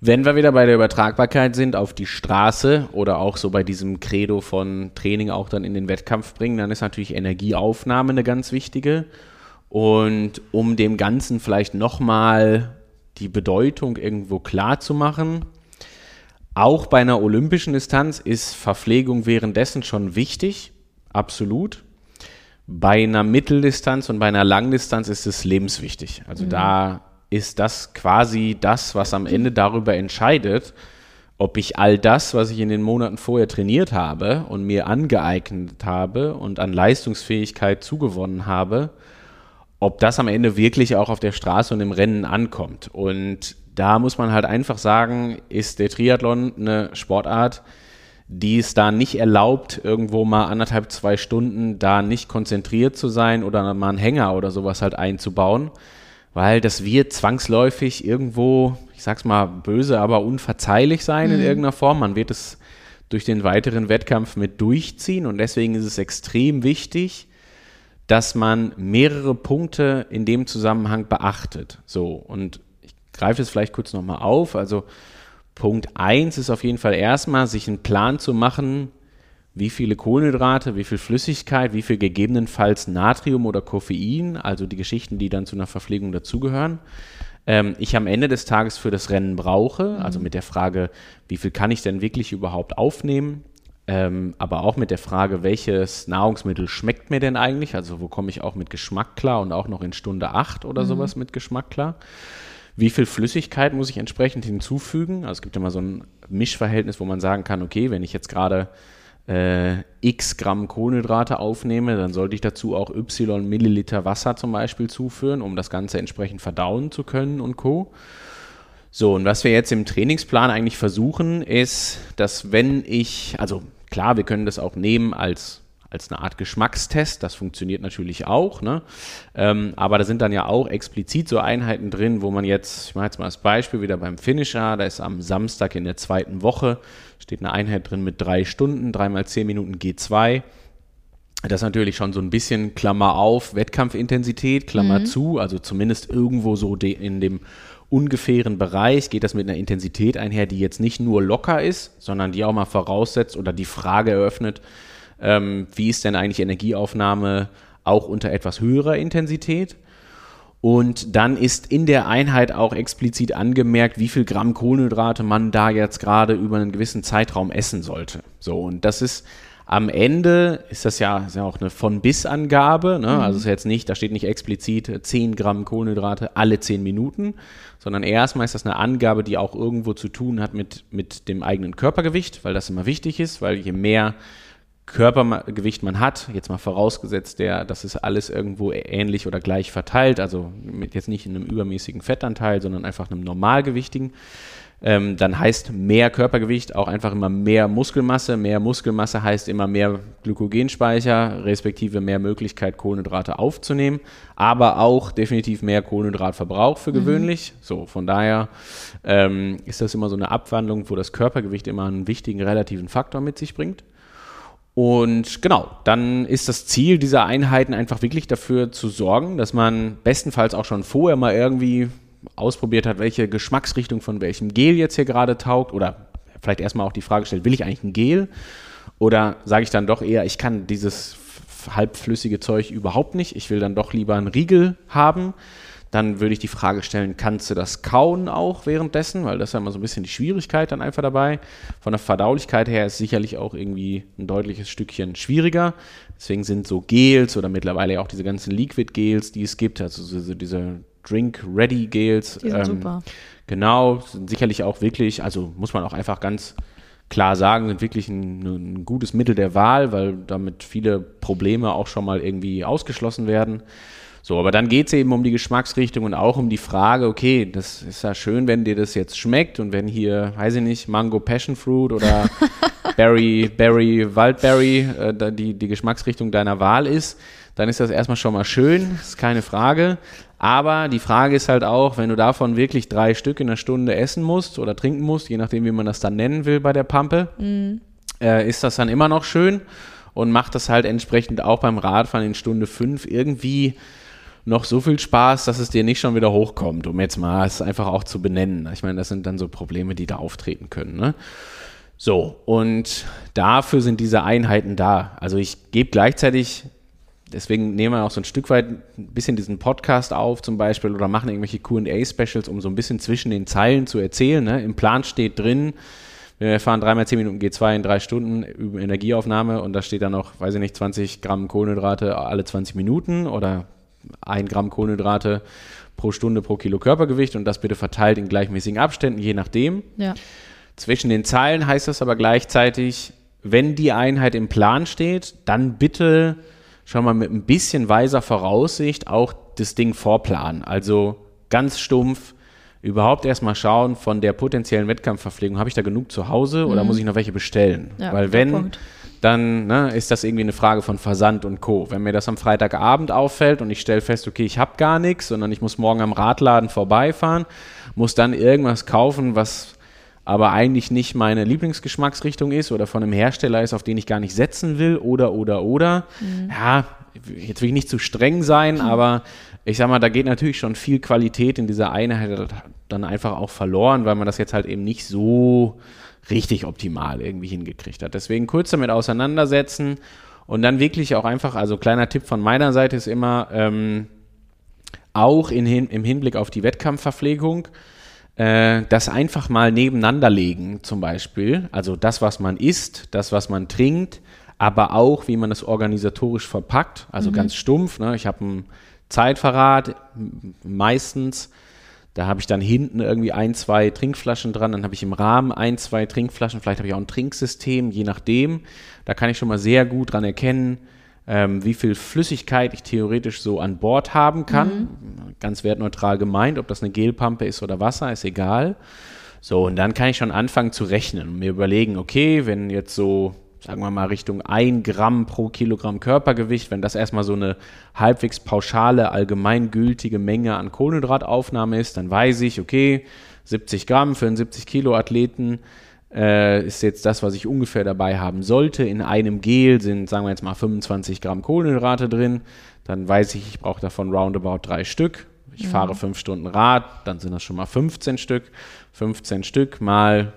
Wenn wir wieder bei der Übertragbarkeit sind auf die Straße oder auch so bei diesem Credo von Training auch dann in den Wettkampf bringen, dann ist natürlich Energieaufnahme eine ganz wichtige. Und um dem Ganzen vielleicht nochmal die Bedeutung irgendwo klar zu machen, auch bei einer olympischen Distanz ist Verpflegung währenddessen schon wichtig absolut. Bei einer Mitteldistanz und bei einer Langdistanz ist es lebenswichtig. Also mhm. da ist das quasi das, was am Ende darüber entscheidet, ob ich all das, was ich in den Monaten vorher trainiert habe und mir angeeignet habe und an Leistungsfähigkeit zugewonnen habe, ob das am Ende wirklich auch auf der Straße und im Rennen ankommt. Und da muss man halt einfach sagen, ist der Triathlon eine Sportart, die es da nicht erlaubt, irgendwo mal anderthalb, zwei Stunden da nicht konzentriert zu sein oder mal einen Hänger oder sowas halt einzubauen, weil das wird zwangsläufig irgendwo, ich sag's mal böse, aber unverzeihlich sein mhm. in irgendeiner Form. Man wird es durch den weiteren Wettkampf mit durchziehen und deswegen ist es extrem wichtig, dass man mehrere Punkte in dem Zusammenhang beachtet. So, und ich greife es vielleicht kurz nochmal auf. Also Punkt 1 ist auf jeden Fall erstmal, sich einen Plan zu machen, wie viele Kohlenhydrate, wie viel Flüssigkeit, wie viel gegebenenfalls Natrium oder Koffein, also die Geschichten, die dann zu einer Verpflegung dazugehören, ähm, ich am Ende des Tages für das Rennen brauche. Mhm. Also mit der Frage, wie viel kann ich denn wirklich überhaupt aufnehmen? Ähm, aber auch mit der Frage, welches Nahrungsmittel schmeckt mir denn eigentlich? Also wo komme ich auch mit Geschmack klar und auch noch in Stunde 8 oder mhm. sowas mit Geschmack klar? Wie viel Flüssigkeit muss ich entsprechend hinzufügen? Also es gibt immer so ein Mischverhältnis, wo man sagen kann, okay, wenn ich jetzt gerade äh, x Gramm Kohlenhydrate aufnehme, dann sollte ich dazu auch y Milliliter Wasser zum Beispiel zuführen, um das Ganze entsprechend verdauen zu können und co. So, und was wir jetzt im Trainingsplan eigentlich versuchen, ist, dass wenn ich, also klar, wir können das auch nehmen als als eine Art Geschmackstest. Das funktioniert natürlich auch. Ne? Ähm, aber da sind dann ja auch explizit so Einheiten drin, wo man jetzt, ich mache jetzt mal das Beispiel wieder beim Finisher, da ist am Samstag in der zweiten Woche, steht eine Einheit drin mit drei Stunden, dreimal zehn Minuten G2. Das ist natürlich schon so ein bisschen Klammer auf, Wettkampfintensität, Klammer mhm. zu, also zumindest irgendwo so in dem ungefähren Bereich geht das mit einer Intensität einher, die jetzt nicht nur locker ist, sondern die auch mal voraussetzt oder die Frage eröffnet, ähm, wie ist denn eigentlich Energieaufnahme auch unter etwas höherer Intensität. Und dann ist in der Einheit auch explizit angemerkt, wie viel Gramm Kohlenhydrate man da jetzt gerade über einen gewissen Zeitraum essen sollte. So, und das ist am Ende ist das ja, ist ja auch eine von-bis-Angabe. Ne? Mhm. Also ist jetzt nicht, da steht nicht explizit 10 Gramm Kohlenhydrate alle 10 Minuten, sondern erstmal ist das eine Angabe, die auch irgendwo zu tun hat mit, mit dem eigenen Körpergewicht, weil das immer wichtig ist, weil je mehr Körpergewicht man hat, jetzt mal vorausgesetzt, der, das ist alles irgendwo ähnlich oder gleich verteilt, also mit jetzt nicht in einem übermäßigen Fettanteil, sondern einfach einem normalgewichtigen, ähm, dann heißt mehr Körpergewicht auch einfach immer mehr Muskelmasse. Mehr Muskelmasse heißt immer mehr Glykogenspeicher, respektive mehr Möglichkeit, Kohlenhydrate aufzunehmen, aber auch definitiv mehr Kohlenhydratverbrauch für mhm. gewöhnlich. Mhm. So, von daher ähm, ist das immer so eine Abwandlung, wo das Körpergewicht immer einen wichtigen relativen Faktor mit sich bringt. Und genau, dann ist das Ziel dieser Einheiten einfach wirklich dafür zu sorgen, dass man bestenfalls auch schon vorher mal irgendwie ausprobiert hat, welche Geschmacksrichtung von welchem Gel jetzt hier gerade taugt oder vielleicht erstmal auch die Frage stellt, will ich eigentlich ein Gel? Oder sage ich dann doch eher, ich kann dieses halbflüssige Zeug überhaupt nicht, ich will dann doch lieber einen Riegel haben dann würde ich die Frage stellen, kannst du das kauen auch währenddessen? Weil das ist ja immer so ein bisschen die Schwierigkeit dann einfach dabei. Von der Verdaulichkeit her ist sicherlich auch irgendwie ein deutliches Stückchen schwieriger. Deswegen sind so Gels oder mittlerweile auch diese ganzen Liquid-Gels, die es gibt, also so, diese Drink-Ready-Gels. Die sind ähm, super. Genau, sind sicherlich auch wirklich, also muss man auch einfach ganz klar sagen, sind wirklich ein, ein, gutes Mittel der Wahl, weil damit viele Probleme auch schon mal irgendwie ausgeschlossen werden. So, aber dann geht es eben um die Geschmacksrichtung und auch um die Frage, okay, das ist ja schön, wenn dir das jetzt schmeckt und wenn hier, weiß ich nicht, Mango Passion Fruit oder Berry, Berry, Waldberry äh, die, die Geschmacksrichtung deiner Wahl ist, dann ist das erstmal schon mal schön, ist keine Frage. Aber die Frage ist halt auch, wenn du davon wirklich drei Stück in einer Stunde essen musst oder trinken musst, je nachdem, wie man das dann nennen will bei der Pampe, mm. äh, ist das dann immer noch schön und macht das halt entsprechend auch beim Radfahren in Stunde fünf irgendwie noch so viel Spaß, dass es dir nicht schon wieder hochkommt, um jetzt mal es einfach auch zu benennen. Ich meine, das sind dann so Probleme, die da auftreten können. Ne? So, und dafür sind diese Einheiten da. Also ich gebe gleichzeitig, deswegen nehmen wir auch so ein Stück weit ein bisschen diesen Podcast auf zum Beispiel oder machen irgendwelche QA-Specials, um so ein bisschen zwischen den Zeilen zu erzählen. Ne? Im Plan steht drin, wir fahren dreimal zehn Minuten G2 in drei Stunden über Energieaufnahme und da steht dann noch, weiß ich nicht, 20 Gramm Kohlenhydrate alle 20 Minuten oder ein Gramm Kohlenhydrate pro Stunde pro Kilo Körpergewicht und das bitte verteilt in gleichmäßigen Abständen, je nachdem. Ja. Zwischen den Zeilen heißt das aber gleichzeitig, wenn die Einheit im Plan steht, dann bitte schon mal mit ein bisschen weiser Voraussicht auch das Ding vorplanen. Also ganz stumpf, überhaupt erstmal schauen von der potenziellen Wettkampfverpflegung, habe ich da genug zu Hause oder muss ich noch welche bestellen? Mhm. Ja, Weil wenn, Punkt. Dann ne, ist das irgendwie eine Frage von Versand und Co. Wenn mir das am Freitagabend auffällt und ich stelle fest, okay, ich habe gar nichts, sondern ich muss morgen am Radladen vorbeifahren, muss dann irgendwas kaufen, was aber eigentlich nicht meine Lieblingsgeschmacksrichtung ist oder von einem Hersteller ist, auf den ich gar nicht setzen will oder, oder, oder. Ja, jetzt will ich nicht zu streng sein, aber ich sag mal, da geht natürlich schon viel Qualität in dieser Einheit dann einfach auch verloren, weil man das jetzt halt eben nicht so richtig optimal irgendwie hingekriegt hat. Deswegen kurz damit auseinandersetzen und dann wirklich auch einfach, also kleiner Tipp von meiner Seite ist immer, ähm, auch in, im Hinblick auf die Wettkampfverpflegung, äh, das einfach mal nebeneinander legen, zum Beispiel. Also das, was man isst, das, was man trinkt, aber auch, wie man es organisatorisch verpackt. Also ganz stumpf. Ne? Ich habe ein Zeitverrat meistens. Da habe ich dann hinten irgendwie ein, zwei Trinkflaschen dran, dann habe ich im Rahmen ein, zwei Trinkflaschen, vielleicht habe ich auch ein Trinksystem, je nachdem. Da kann ich schon mal sehr gut dran erkennen, ähm, wie viel Flüssigkeit ich theoretisch so an Bord haben kann. Ganz wertneutral gemeint, ob das eine Gelpampe ist oder Wasser, ist egal. So, und dann kann ich schon anfangen zu rechnen und mir überlegen, okay, wenn jetzt so, sagen wir mal, Richtung 1 Gramm pro Kilogramm Körpergewicht, wenn das erstmal so eine halbwegs pauschale, allgemeingültige Menge an Kohlenhydrataufnahme ist, dann weiß ich, okay, 70 Gramm für einen 70 Kilo Athleten äh, ist jetzt das, was ich ungefähr dabei haben sollte. In einem Gel sind, sagen wir jetzt mal, 25 Gramm Kohlenhydrate drin. Dann weiß ich, ich brauche davon roundabout drei Stück. Ich fahre fünf Stunden Rad, dann sind das schon mal 15 Stück. 15 Stück mal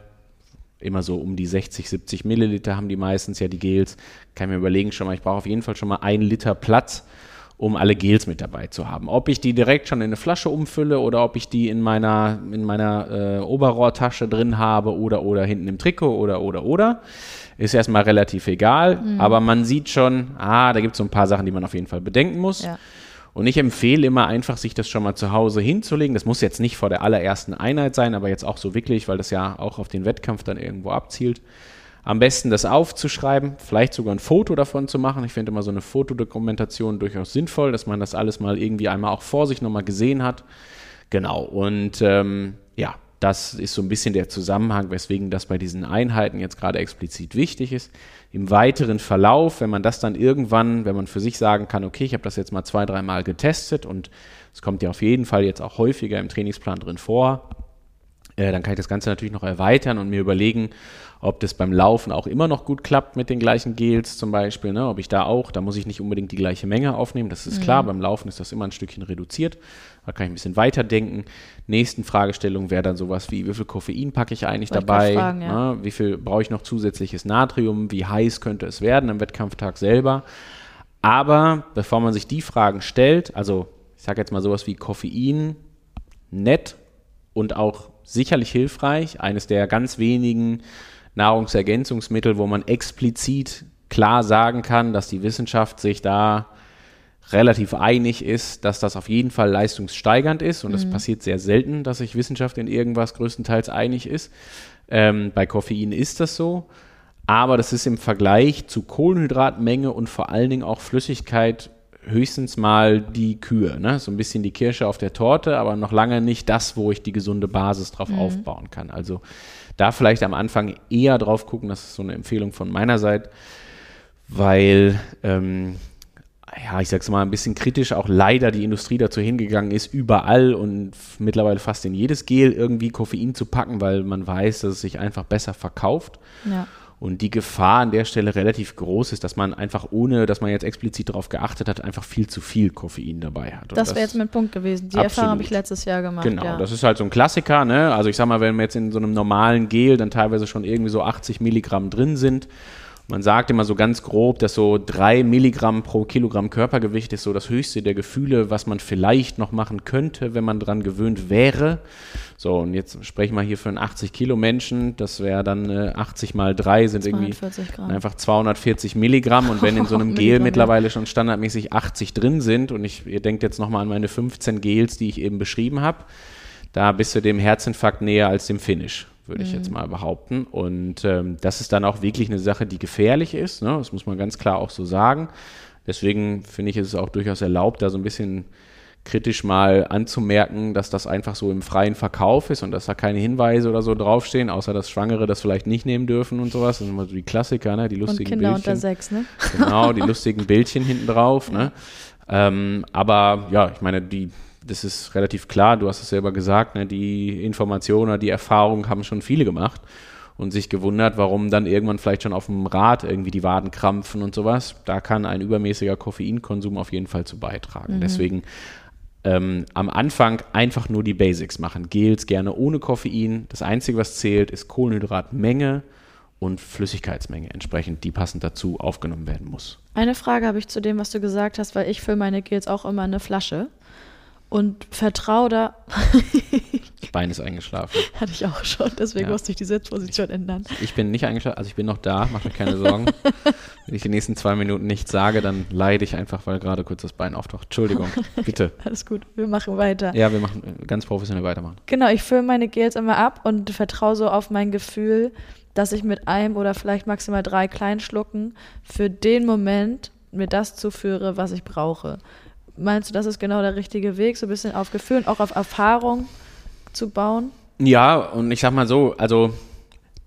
immer so um die 60, 70 Milliliter haben die meistens ja die Gels. Kann ich mir überlegen schon mal, ich brauche auf jeden Fall schon mal ein Liter Platz, um alle Gels mit dabei zu haben. Ob ich die direkt schon in eine Flasche umfülle oder ob ich die in meiner, in meiner äh, Oberrohrtasche drin habe oder, oder hinten im Trikot oder, oder, oder, ist erstmal relativ egal. Aber man sieht schon, ah, da gibt es so ein paar Sachen, die man auf jeden Fall bedenken muss. Ja. Und ich empfehle immer einfach, sich das schon mal zu Hause hinzulegen. Das muss jetzt nicht vor der allerersten Einheit sein, aber jetzt auch so wirklich, weil das ja auch auf den Wettkampf dann irgendwo abzielt. Am besten das aufzuschreiben, vielleicht sogar ein Foto davon zu machen. Ich finde immer so eine Fotodokumentation durchaus sinnvoll, dass man das alles mal irgendwie einmal auch vor sich nochmal gesehen hat. Genau, und ähm, ja, das ist so ein bisschen der Zusammenhang, weswegen das bei diesen Einheiten jetzt gerade explizit wichtig ist. Im weiteren Verlauf, wenn man das dann irgendwann, wenn man für sich sagen kann, okay, ich habe das jetzt mal zwei, dreimal getestet und es kommt ja auf jeden Fall jetzt auch häufiger im Trainingsplan drin vor, äh, dann kann ich das Ganze natürlich noch erweitern und mir überlegen, ob das beim Laufen auch immer noch gut klappt mit den gleichen Gels zum Beispiel. Ne? Ob ich da auch, da muss ich nicht unbedingt die gleiche Menge aufnehmen, das ist klar. Beim Laufen ist das immer ein Stückchen reduziert. Da kann ich ein bisschen weiterdenken. Nächsten Fragestellung wäre dann sowas wie, wie viel Koffein packe ich eigentlich Wollte dabei? fragen, ja. ne? Wie viel brauche ich noch zusätzliches Natrium? Wie heiß könnte es werden am Wettkampftag selber? Aber bevor man sich die Fragen stellt, also ich sage jetzt mal sowas wie Koffein, nett und auch sicherlich hilfreich. Eines der ganz wenigen Nahrungsergänzungsmittel, wo man explizit klar sagen kann, dass die Wissenschaft sich da relativ einig ist, dass das auf jeden Fall leistungssteigernd ist. Und es passiert sehr selten, dass sich Wissenschaft in irgendwas größtenteils einig ist. Ähm, bei Koffein ist das so. Aber das ist im Vergleich zu Kohlenhydratmenge und vor allen Dingen auch Flüssigkeit höchstens mal die Kühe. Ne? So ein bisschen die Kirsche auf der Torte, aber noch lange nicht das, wo ich die gesunde Basis drauf aufbauen kann. Also da vielleicht am Anfang eher drauf gucken, das ist so eine Empfehlung von meiner Seite, weil, ähm, ja, ich sag's mal ein bisschen kritisch, auch leider die Industrie dazu hingegangen ist, überall und mittlerweile fast in jedes Gel irgendwie Koffein zu packen, weil man weiß, dass es sich einfach besser verkauft. Ja. Und die Gefahr an der Stelle relativ groß ist, dass man einfach ohne, dass man jetzt explizit darauf geachtet hat, einfach viel zu viel Koffein dabei hat. Und Das wäre jetzt mein Punkt gewesen. Die Erfahrung habe ich Absolut. letztes Jahr gemacht. Genau, ja. das ist halt so ein Klassiker, ne? Also ich sag mal, wenn wir jetzt in so einem normalen Gel dann teilweise schon irgendwie so 80 Milligramm drin sind, man sagt immer so ganz grob, dass so drei Milligramm pro Kilogramm Körpergewicht ist so das höchste der Gefühle, was man vielleicht noch machen könnte, wenn man dran gewöhnt wäre. So, und jetzt sprechen wir hier für einen 80 Kilo Menschen, das wäre dann äh, 80 mal 3 sind irgendwie 240 Gramm. einfach 240 Milligramm und wenn in so einem Gel mittlerweile schon standardmäßig 80 drin sind und ich, ihr denkt jetzt nochmal an meine 15 Gels, die ich eben beschrieben habe, da bist du dem Herzinfarkt näher als dem Finish, würde ich Mhm. jetzt mal behaupten. Und ähm, das ist dann auch wirklich eine Sache, die gefährlich ist. Ne? Das muss man ganz klar auch so sagen. Deswegen finde ich, ist es auch durchaus erlaubt, da so ein bisschen kritisch mal anzumerken, dass das einfach so im freien Verkauf ist und dass da keine Hinweise oder so draufstehen, außer dass Schwangere das vielleicht nicht nehmen dürfen und sowas. Das sind immer so die Klassiker, ne? die Und lustigen Kinder Bildchen. unter sechs, ne? Genau, die lustigen Bildchen hinten drauf. Ne? Ähm, aber ja, ich meine, die, das ist relativ klar, du hast es selber gesagt, ne? die Informationen oder die Erfahrung haben schon viele gemacht und sich gewundert, warum dann irgendwann vielleicht schon auf dem Rad irgendwie die Waden krampfen und sowas. Da kann ein übermäßiger Koffeinkonsum auf jeden Fall zu beitragen. Deswegen ähm, am Anfang einfach nur die Basics machen. Gels gerne ohne Koffein. Das Einzige, was zählt, ist Kohlenhydratmenge und Flüssigkeitsmenge entsprechend, die passend dazu aufgenommen werden muss. Eine Frage habe ich zu dem, was du gesagt hast, weil ich fülle meine Gels auch immer in eine Flasche und vertraue da, Bein ist eingeschlafen. hatte ich auch schon, deswegen Ja. musste ich die Sitzposition ändern. Ich bin nicht eingeschlafen, also ich bin noch da, mach mir keine Sorgen. Wenn ich die nächsten zwei Minuten nichts sage, dann leide ich einfach, weil gerade kurz das Bein auftaucht. Entschuldigung, bitte. Alles gut, wir machen weiter. Ja, wir machen äh, ganz professionell weitermachen. Genau, ich fülle meine Gels immer ab und vertraue so auf mein Gefühl, dass ich mit einem oder vielleicht maximal drei kleinen Schlucken für den Moment mir das zuführe, was ich brauche. Meinst du, das ist genau der richtige Weg, so ein bisschen auf Gefühl und auch auf Erfahrung zu bauen? Ja, und ich sag mal so, also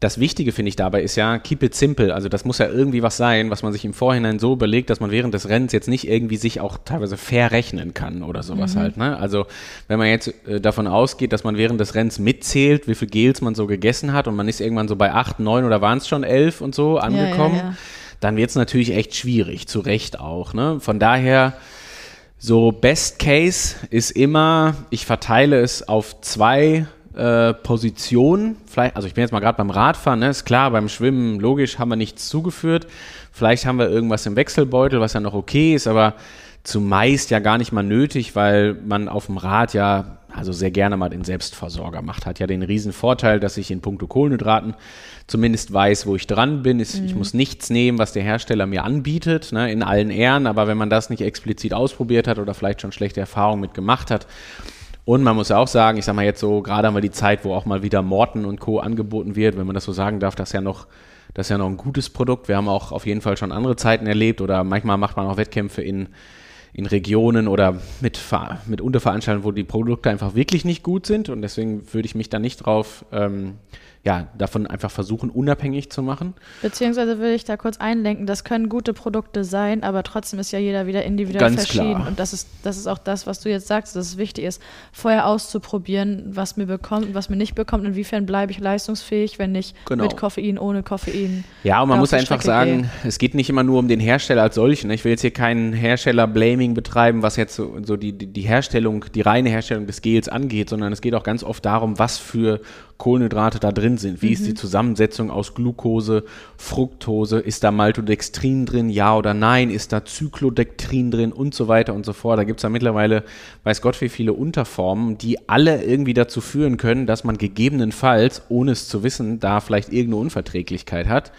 das Wichtige finde ich dabei ist ja, keep it simple. Also das muss ja irgendwie was sein, was man sich im Vorhinein so überlegt, dass man während des Rennens jetzt nicht irgendwie sich auch teilweise verrechnen kann oder sowas halt. Ne? Also wenn man jetzt äh, davon ausgeht, dass man während des Rennens mitzählt, wie viel Gels man so gegessen hat und man ist irgendwann so bei acht, neun oder waren es schon elf und so angekommen, ja. dann wird es natürlich echt schwierig, zu Recht auch. Ne? Von daher so, Best Case ist immer, ich verteile es auf zwei äh, Positionen. Vielleicht, also ich bin jetzt mal gerade beim Radfahren, ne? ist klar, beim Schwimmen, logisch, haben wir nichts zugeführt. Vielleicht haben wir irgendwas im Wechselbeutel, was ja noch okay ist, aber zumeist ja gar nicht mal nötig, weil man auf dem Rad ja also sehr gerne mal den Selbstversorger macht. Hat ja den riesen Vorteil, dass ich in puncto Kohlenhydraten zumindest weiß, wo ich dran bin. Ist, Ich muss nichts nehmen, was der Hersteller mir anbietet, ne, in allen Ehren. Aber wenn man das nicht explizit ausprobiert hat oder vielleicht schon schlechte Erfahrungen mit gemacht hat, und man muss ja auch sagen, ich sag mal jetzt so, gerade haben wir die Zeit, wo auch mal wieder Morten und Co. angeboten wird, wenn man das so sagen darf, das ist ja noch, das ist ja noch ein gutes Produkt. Wir haben auch auf jeden Fall schon andere Zeiten erlebt oder manchmal macht man auch Wettkämpfe in, in Regionen oder mit, mit Unterveranstaltungen, wo die Produkte einfach wirklich nicht gut sind. Und deswegen würde ich mich da nicht drauf, ähm, ja, davon einfach versuchen, unabhängig zu machen. Beziehungsweise will ich da kurz einlenken, das können gute Produkte sein, aber trotzdem ist ja jeder wieder individuell Ganz verschieden. klar. Und das ist, das ist auch das, was du jetzt sagst, dass es wichtig ist, vorher auszuprobieren, was mir bekommt und was mir nicht bekommt, inwiefern bleibe ich leistungsfähig, wenn ich Genau. mit Koffein, ohne Koffein. Ja, und man muss einfach Strecke sagen, gehe. es geht nicht immer nur um den Hersteller als solchen. ne? Ich will jetzt hier keinen Hersteller-Blaming betreiben, was jetzt so, so die, die, die Herstellung, die reine Herstellung des Gels angeht, sondern es geht auch ganz oft darum, was für Kohlenhydrate da drin sind. Wie ist die Zusammensetzung aus Glucose, Fructose? Ist da Maltodextrin drin? Ja oder nein? Ist da Cyclodektrin drin? Und so weiter und so fort. Da gibt es ja mittlerweile, weiß Gott, wie viele Unterformen, die alle irgendwie dazu führen können, dass man gegebenenfalls, ohne es zu wissen, da vielleicht irgendeine Unverträglichkeit hat.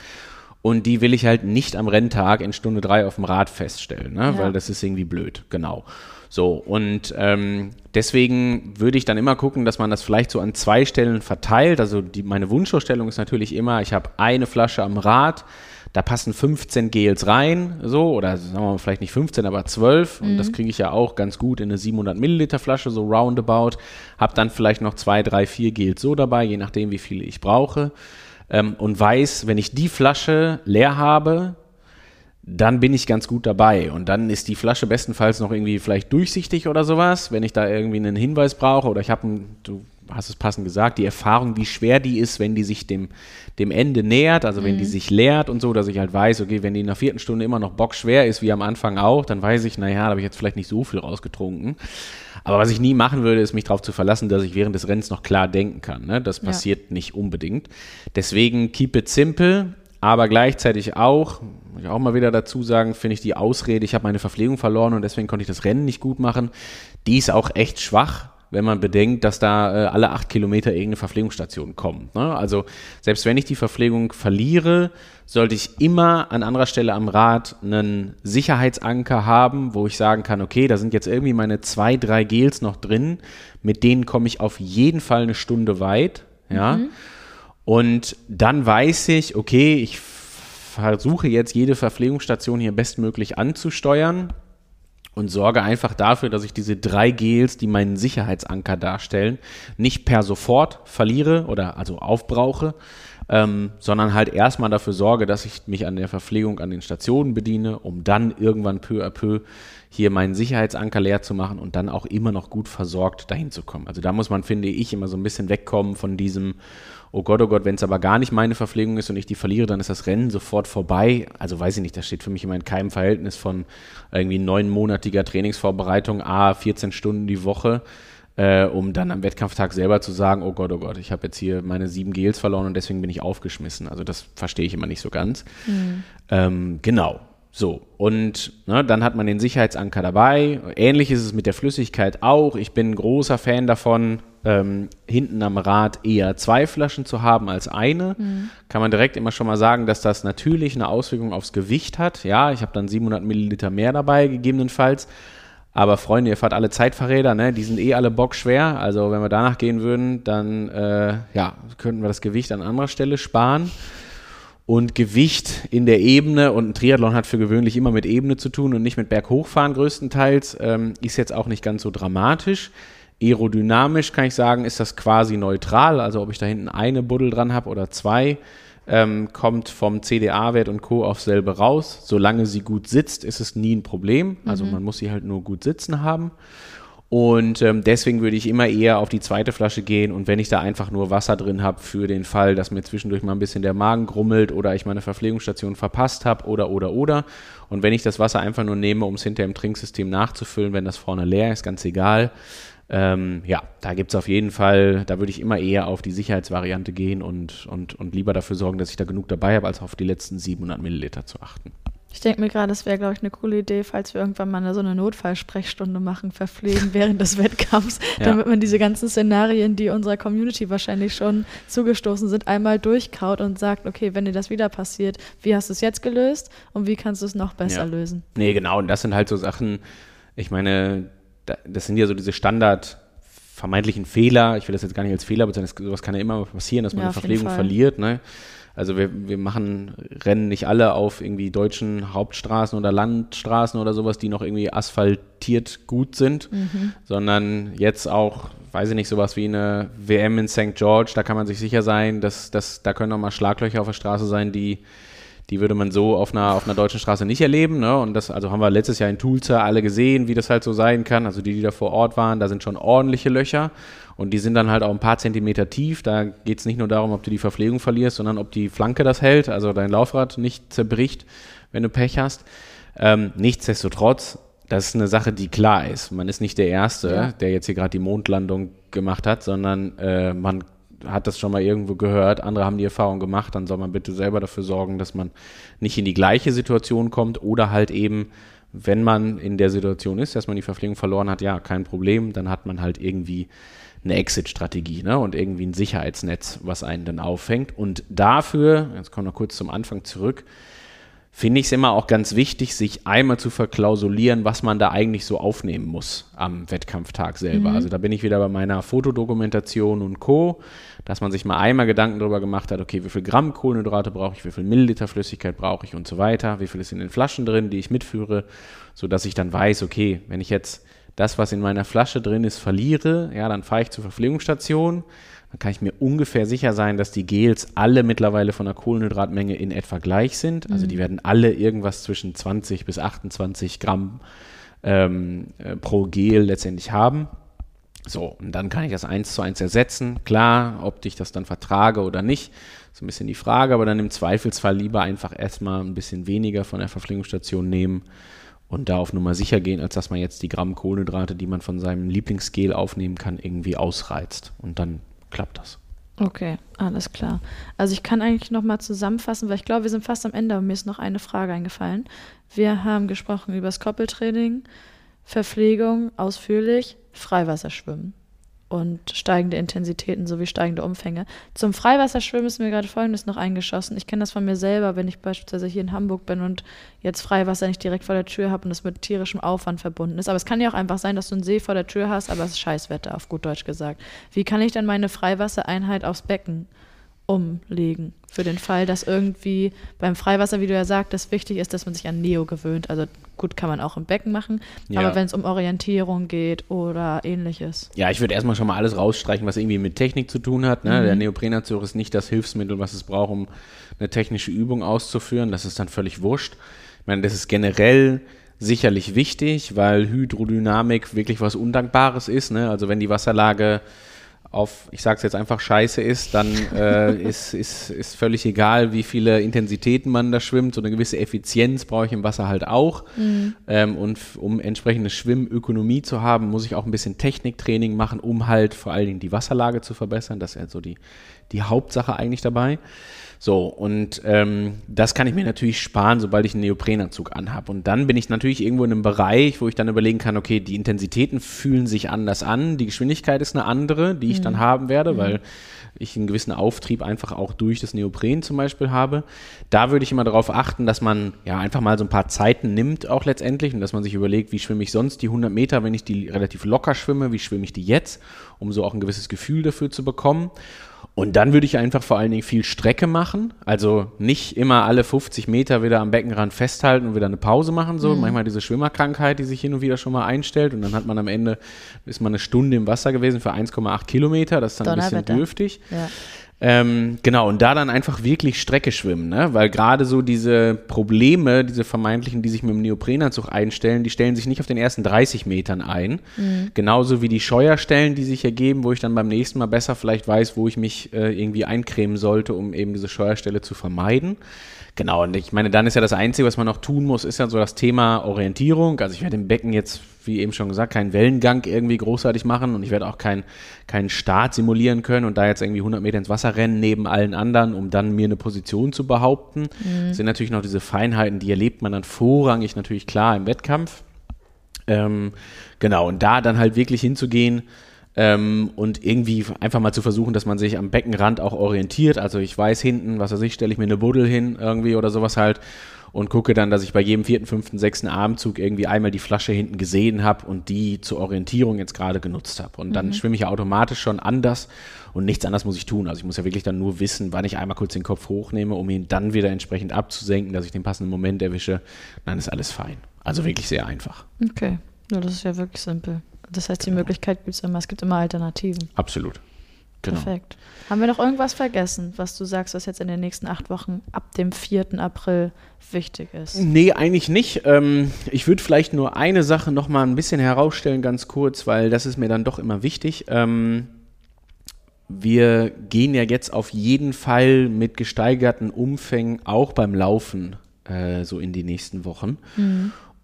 Und die will ich halt nicht am Renntag in Stunde drei auf dem Rad feststellen, ne? Ja. weil das ist irgendwie blöd, genau. So, und ähm, deswegen würde ich dann immer gucken, dass man das vielleicht so an zwei Stellen verteilt. Also die, meine Wunschvorstellung ist natürlich immer, ich habe eine Flasche am Rad, da passen 15 Gels rein, so, oder sagen wir mal vielleicht nicht 15, aber 12. Und das kriege ich ja auch ganz gut in eine 700 Milliliter Flasche, so roundabout. Hab dann vielleicht noch zwei, drei, vier Gels so dabei, je nachdem, wie viele ich brauche. Ähm, und weiß, wenn ich die Flasche leer habe, dann bin ich ganz gut dabei. Und dann ist die Flasche bestenfalls noch irgendwie vielleicht durchsichtig oder sowas, wenn ich da irgendwie einen Hinweis brauche oder ich habe, ein- du hast es passend gesagt, die Erfahrung, wie schwer die ist, wenn die sich dem, dem Ende nähert, also wenn die sich leert und so, dass ich halt weiß, okay, wenn die in der vierten Stunde immer noch bockschwer ist, wie am Anfang auch, dann weiß ich, naja, da habe ich jetzt vielleicht nicht so viel rausgetrunken. Aber was ich nie machen würde, ist mich darauf zu verlassen, dass ich während des Rennens noch klar denken kann. Ne? Das Ja. passiert nicht unbedingt. Deswegen keep it simple, aber gleichzeitig auch, muss ich auch mal wieder dazu sagen, finde ich die Ausrede, ich habe meine Verpflegung verloren und deswegen konnte ich das Rennen nicht gut machen, die ist auch echt schwach, wenn man bedenkt, dass da äh, alle acht Kilometer irgendeine Verpflegungsstation kommt. Ne? Also selbst wenn ich die Verpflegung verliere, sollte ich immer an anderer Stelle am Rad einen Sicherheitsanker haben, wo ich sagen kann, okay, da sind jetzt irgendwie meine zwei, drei Gels noch drin, mit denen komme ich auf jeden Fall eine Stunde weit. Ja. Und dann weiß ich, okay, ich versuche jetzt jede Verpflegungsstation hier bestmöglich anzusteuern. und sorge einfach dafür, dass ich diese drei Gels, die meinen Sicherheitsanker darstellen, nicht per sofort verliere oder also aufbrauche, ähm, sondern halt erstmal dafür sorge, dass ich mich an der Verpflegung an den Stationen bediene, um dann irgendwann peu à peu hier meinen Sicherheitsanker leer zu machen und dann auch immer noch gut versorgt dahin zu kommen. Also da muss man, finde ich, immer so ein bisschen wegkommen von diesem, oh Gott, oh Gott, wenn es aber gar nicht meine Verpflegung ist und ich die verliere, dann ist das Rennen sofort vorbei. Also weiß ich nicht, das steht für mich immer in keinem Verhältnis von irgendwie neunmonatiger Trainingsvorbereitung, a 14 Stunden die Woche, äh, um dann am Wettkampftag selber zu sagen, oh Gott, oh Gott, ich habe jetzt hier meine sieben Gels verloren und deswegen bin ich aufgeschmissen. Also das verstehe ich immer nicht so ganz. Mhm. Ähm, genau. So, und ne, dann hat man den Sicherheitsanker dabei. Ähnlich ist es mit der Flüssigkeit auch. Ich bin ein großer Fan davon, ähm, hinten am Rad eher zwei Flaschen zu haben als eine. Mhm. Kann man direkt immer schon mal sagen, dass das natürlich eine Auswirkung aufs Gewicht hat. Ja, ich habe dann 700 Milliliter mehr dabei, gegebenenfalls. Aber Freunde, ihr fahrt alle Zeitverräder, ne? Die sind eh alle bockschwer. Also wenn wir danach gehen würden, dann äh, ja, könnten wir das Gewicht an anderer Stelle sparen und Gewicht in der Ebene und ein Triathlon hat für gewöhnlich immer mit Ebene zu tun und nicht mit Berghochfahren größtenteils, ähm, ist jetzt auch nicht ganz so dramatisch. Aerodynamisch kann ich sagen, ist das quasi neutral, also ob ich da hinten eine Buddel dran habe oder zwei, ähm, kommt vom CDA-Wert und Co. auf selbe raus. Solange sie gut sitzt, ist es nie ein Problem. Also mhm. man muss sie halt nur gut sitzen haben. Und ähm, deswegen würde ich immer eher auf die zweite Flasche gehen und wenn ich da einfach nur Wasser drin habe für den Fall, dass mir zwischendurch mal ein bisschen der Magen grummelt oder ich meine Verpflegungsstation verpasst habe oder oder oder. Und wenn ich das Wasser einfach nur nehme, um es hinter im Trinksystem nachzufüllen, wenn das vorne leer ist, ganz egal. Ähm, ja, da gibt es auf jeden Fall, da würde ich immer eher auf die Sicherheitsvariante gehen und, und, und lieber dafür sorgen, dass ich da genug dabei habe, als auf die letzten 700 Milliliter zu achten. Ich denke mir gerade, das wäre, glaube ich, eine coole Idee, falls wir irgendwann mal so eine Notfallsprechstunde machen, verpflegen während des Wettkampfs, ja. damit man diese ganzen Szenarien, die unserer Community wahrscheinlich schon zugestoßen sind, einmal durchkaut und sagt, okay, wenn dir das wieder passiert, wie hast du es jetzt gelöst und wie kannst du es noch besser ja. lösen? Nee, genau. Und das sind halt so Sachen, ich meine, das sind ja so diese Standard- vermeintlichen Fehler, ich will das jetzt gar nicht als Fehler bezeichnen, sowas kann ja immer passieren, dass man ja, eine Verpflegung verliert, ne? Also wir, wir machen Rennen nicht alle auf irgendwie deutschen Hauptstraßen oder Landstraßen oder sowas, die noch irgendwie asphaltiert gut sind, mhm. sondern jetzt auch, weiß ich nicht, sowas wie eine WM in St. George, da kann man sich sicher sein, dass, dass da können auch mal Schlaglöcher auf der Straße sein, die die würde man so auf einer, auf einer deutschen Straße nicht erleben. Ne? Und das also haben wir letztes Jahr in Tulsa alle gesehen, wie das halt so sein kann. Also die, die da vor Ort waren, da sind schon ordentliche Löcher. Und die sind dann halt auch ein paar Zentimeter tief. Da geht es nicht nur darum, ob du die Verpflegung verlierst, sondern ob die Flanke das hält, also dein Laufrad nicht zerbricht, wenn du Pech hast. Ähm, nichtsdestotrotz, das ist eine Sache, die klar ist. Man ist nicht der Erste, ja. der jetzt hier gerade die Mondlandung gemacht hat, sondern äh, man hat das schon mal irgendwo gehört, andere haben die Erfahrung gemacht, dann soll man bitte selber dafür sorgen, dass man nicht in die gleiche Situation kommt oder halt eben, wenn man in der Situation ist, dass man die Verpflegung verloren hat, ja, kein Problem, dann hat man halt irgendwie eine Exit-Strategie ne? und irgendwie ein Sicherheitsnetz, was einen dann auffängt. Und dafür, jetzt kommen wir kurz zum Anfang zurück, finde ich es immer auch ganz wichtig, sich einmal zu verklausulieren, was man da eigentlich so aufnehmen muss am Wettkampftag selber. Mhm. Also da bin ich wieder bei meiner Fotodokumentation und Co., dass man sich mal einmal Gedanken darüber gemacht hat, okay, wie viel Gramm Kohlenhydrate brauche ich, wie viel Milliliter Flüssigkeit brauche ich und so weiter, wie viel ist in den Flaschen drin, die ich mitführe, sodass ich dann weiß, okay, wenn ich jetzt das, was in meiner Flasche drin ist, verliere, ja, dann fahre ich zur Verpflegungsstation, dann kann ich mir ungefähr sicher sein, dass die Gels alle mittlerweile von der Kohlenhydratmenge in etwa gleich sind. Also die mhm. werden alle irgendwas zwischen 20 bis 28 Gramm ähm, äh, pro Gel letztendlich haben. So, und dann kann ich das eins zu eins ersetzen. Klar, ob ich das dann vertrage oder nicht, ist ein bisschen die Frage, aber dann im Zweifelsfall lieber einfach erstmal ein bisschen weniger von der Verpflegungsstation nehmen und da auf Nummer sicher gehen, als dass man jetzt die Gramm Kohlenhydrate, die man von seinem Lieblingsgel aufnehmen kann, irgendwie ausreizt. Und dann klappt das. Okay, alles klar. Also ich kann eigentlich noch mal zusammenfassen, weil ich glaube, wir sind fast am Ende, aber mir ist noch eine Frage eingefallen. Wir haben gesprochen über das Koppeltraining, Verpflegung ausführlich, Freiwasserschwimmen und steigende Intensitäten sowie steigende Umfänge. Zum Freiwasserschwimmen ist mir gerade Folgendes noch eingeschossen. Ich kenne das von mir selber, wenn ich beispielsweise hier in Hamburg bin und jetzt Freiwasser nicht direkt vor der Tür habe und das mit tierischem Aufwand verbunden ist. Aber es kann ja auch einfach sein, dass du einen See vor der Tür hast, aber es ist Scheißwetter, auf gut Deutsch gesagt. Wie kann ich dann meine Freiwassereinheit aufs Becken umlegen? Für den Fall, dass irgendwie beim Freiwasser, wie du ja sagtest, wichtig ist, dass man sich an Neo gewöhnt. Also gut, kann man auch im Becken machen. Ja. Aber wenn es um Orientierung geht oder ähnliches. Ja, ich würde erstmal schon mal alles rausstreichen, was irgendwie mit Technik zu tun hat. Ne? Der Neoprenanzug ist nicht das Hilfsmittel, was es braucht, um eine technische Übung auszuführen. Das ist dann völlig wurscht. Ich meine, das ist generell sicherlich wichtig, weil Hydrodynamik wirklich was Undankbares ist. Ne? Also wenn die Wasserlage auf, ich sage es jetzt einfach, scheiße ist, dann äh, ist, ist, ist völlig egal, wie viele Intensitäten man da schwimmt. So eine gewisse Effizienz brauche ich im Wasser halt auch. Ähm, und um entsprechende Schwimmökonomie zu haben, muss ich auch ein bisschen Techniktraining machen, um halt vor allen Dingen die Wasserlage zu verbessern. Das ist ja so die, die Hauptsache eigentlich dabei. So, und ähm, das kann ich mir natürlich sparen, sobald ich einen Neoprenanzug anhabe. Und dann bin ich natürlich irgendwo in einem Bereich, wo ich dann überlegen kann, okay, die Intensitäten fühlen sich anders an, die Geschwindigkeit ist eine andere, die ich dann haben werde, weil ich einen gewissen Auftrieb einfach auch durch das Neopren zum Beispiel habe. Da würde ich immer darauf achten, dass man ja einfach mal so ein paar Zeiten nimmt auch letztendlich und dass man sich überlegt, wie schwimme ich sonst die 100 Meter, wenn ich die relativ locker schwimme, wie schwimme ich die jetzt, um so auch ein gewisses Gefühl dafür zu bekommen. Und dann würde ich einfach vor allen Dingen viel Strecke machen. Also nicht immer alle 50 Meter wieder am Beckenrand festhalten und wieder eine Pause machen. So manchmal diese Schwimmerkrankheit, die sich hin und wieder schon mal einstellt. Und dann hat man am Ende, ist man eine Stunde im Wasser gewesen für 1,8 Kilometer. Das ist dann ein bisschen dürftig. Ja. Ähm, genau, und da dann einfach wirklich Strecke schwimmen, ne? Weil gerade so diese Probleme, diese vermeintlichen, die sich mit dem Neoprenanzug einstellen, die stellen sich nicht auf den ersten 30 Metern ein. Genauso wie die Scheuerstellen, die sich ergeben, wo ich dann beim nächsten Mal besser vielleicht weiß, wo ich mich äh, irgendwie eincremen sollte, um eben diese Scheuerstelle zu vermeiden. Genau, und ich meine, dann ist ja das Einzige, was man noch tun muss, ist ja so das Thema Orientierung. Also ich werde im Becken jetzt, wie eben schon gesagt, keinen Wellengang irgendwie großartig machen und ich werde auch keinen keinen Start simulieren können und da jetzt irgendwie 100 Meter ins Wasser rennen neben allen anderen, um dann mir eine Position zu behaupten. Das sind natürlich noch diese Feinheiten, die erlebt man dann vorrangig natürlich klar im Wettkampf. Ähm, genau, und da dann halt wirklich hinzugehen ähm, und irgendwie einfach mal zu versuchen, dass man sich am Beckenrand auch orientiert. Also ich weiß hinten, was weiß ich, stelle ich mir eine Buddel hin irgendwie oder sowas halt und gucke dann, dass ich bei jedem vierten, fünften, sechsten Abendzug irgendwie einmal die Flasche hinten gesehen habe und die zur Orientierung jetzt gerade genutzt habe. Und dann schwimme ich ja automatisch schon anders und nichts anderes muss ich tun. Also ich muss ja wirklich dann nur wissen, wann ich einmal kurz den Kopf hochnehme, um ihn dann wieder entsprechend abzusenken, dass ich den passenden Moment erwische. Dann ist alles fein. Also wirklich sehr einfach. Okay. Ja, das ist ja wirklich simpel. Das heißt, die Möglichkeit gibt es immer. Es gibt immer Alternativen. Absolut. Genau. Perfekt. Haben wir noch irgendwas vergessen, was du sagst, was jetzt in den nächsten acht Wochen ab dem 4. April wichtig ist? Nee, eigentlich nicht. Ähm, ich würde vielleicht nur eine Sache noch mal ein bisschen herausstellen, ganz kurz, weil das ist mir dann doch immer wichtig. Ähm, wir gehen ja jetzt auf jeden Fall mit gesteigerten Umfängen auch beim Laufen äh, so in die nächsten Wochen.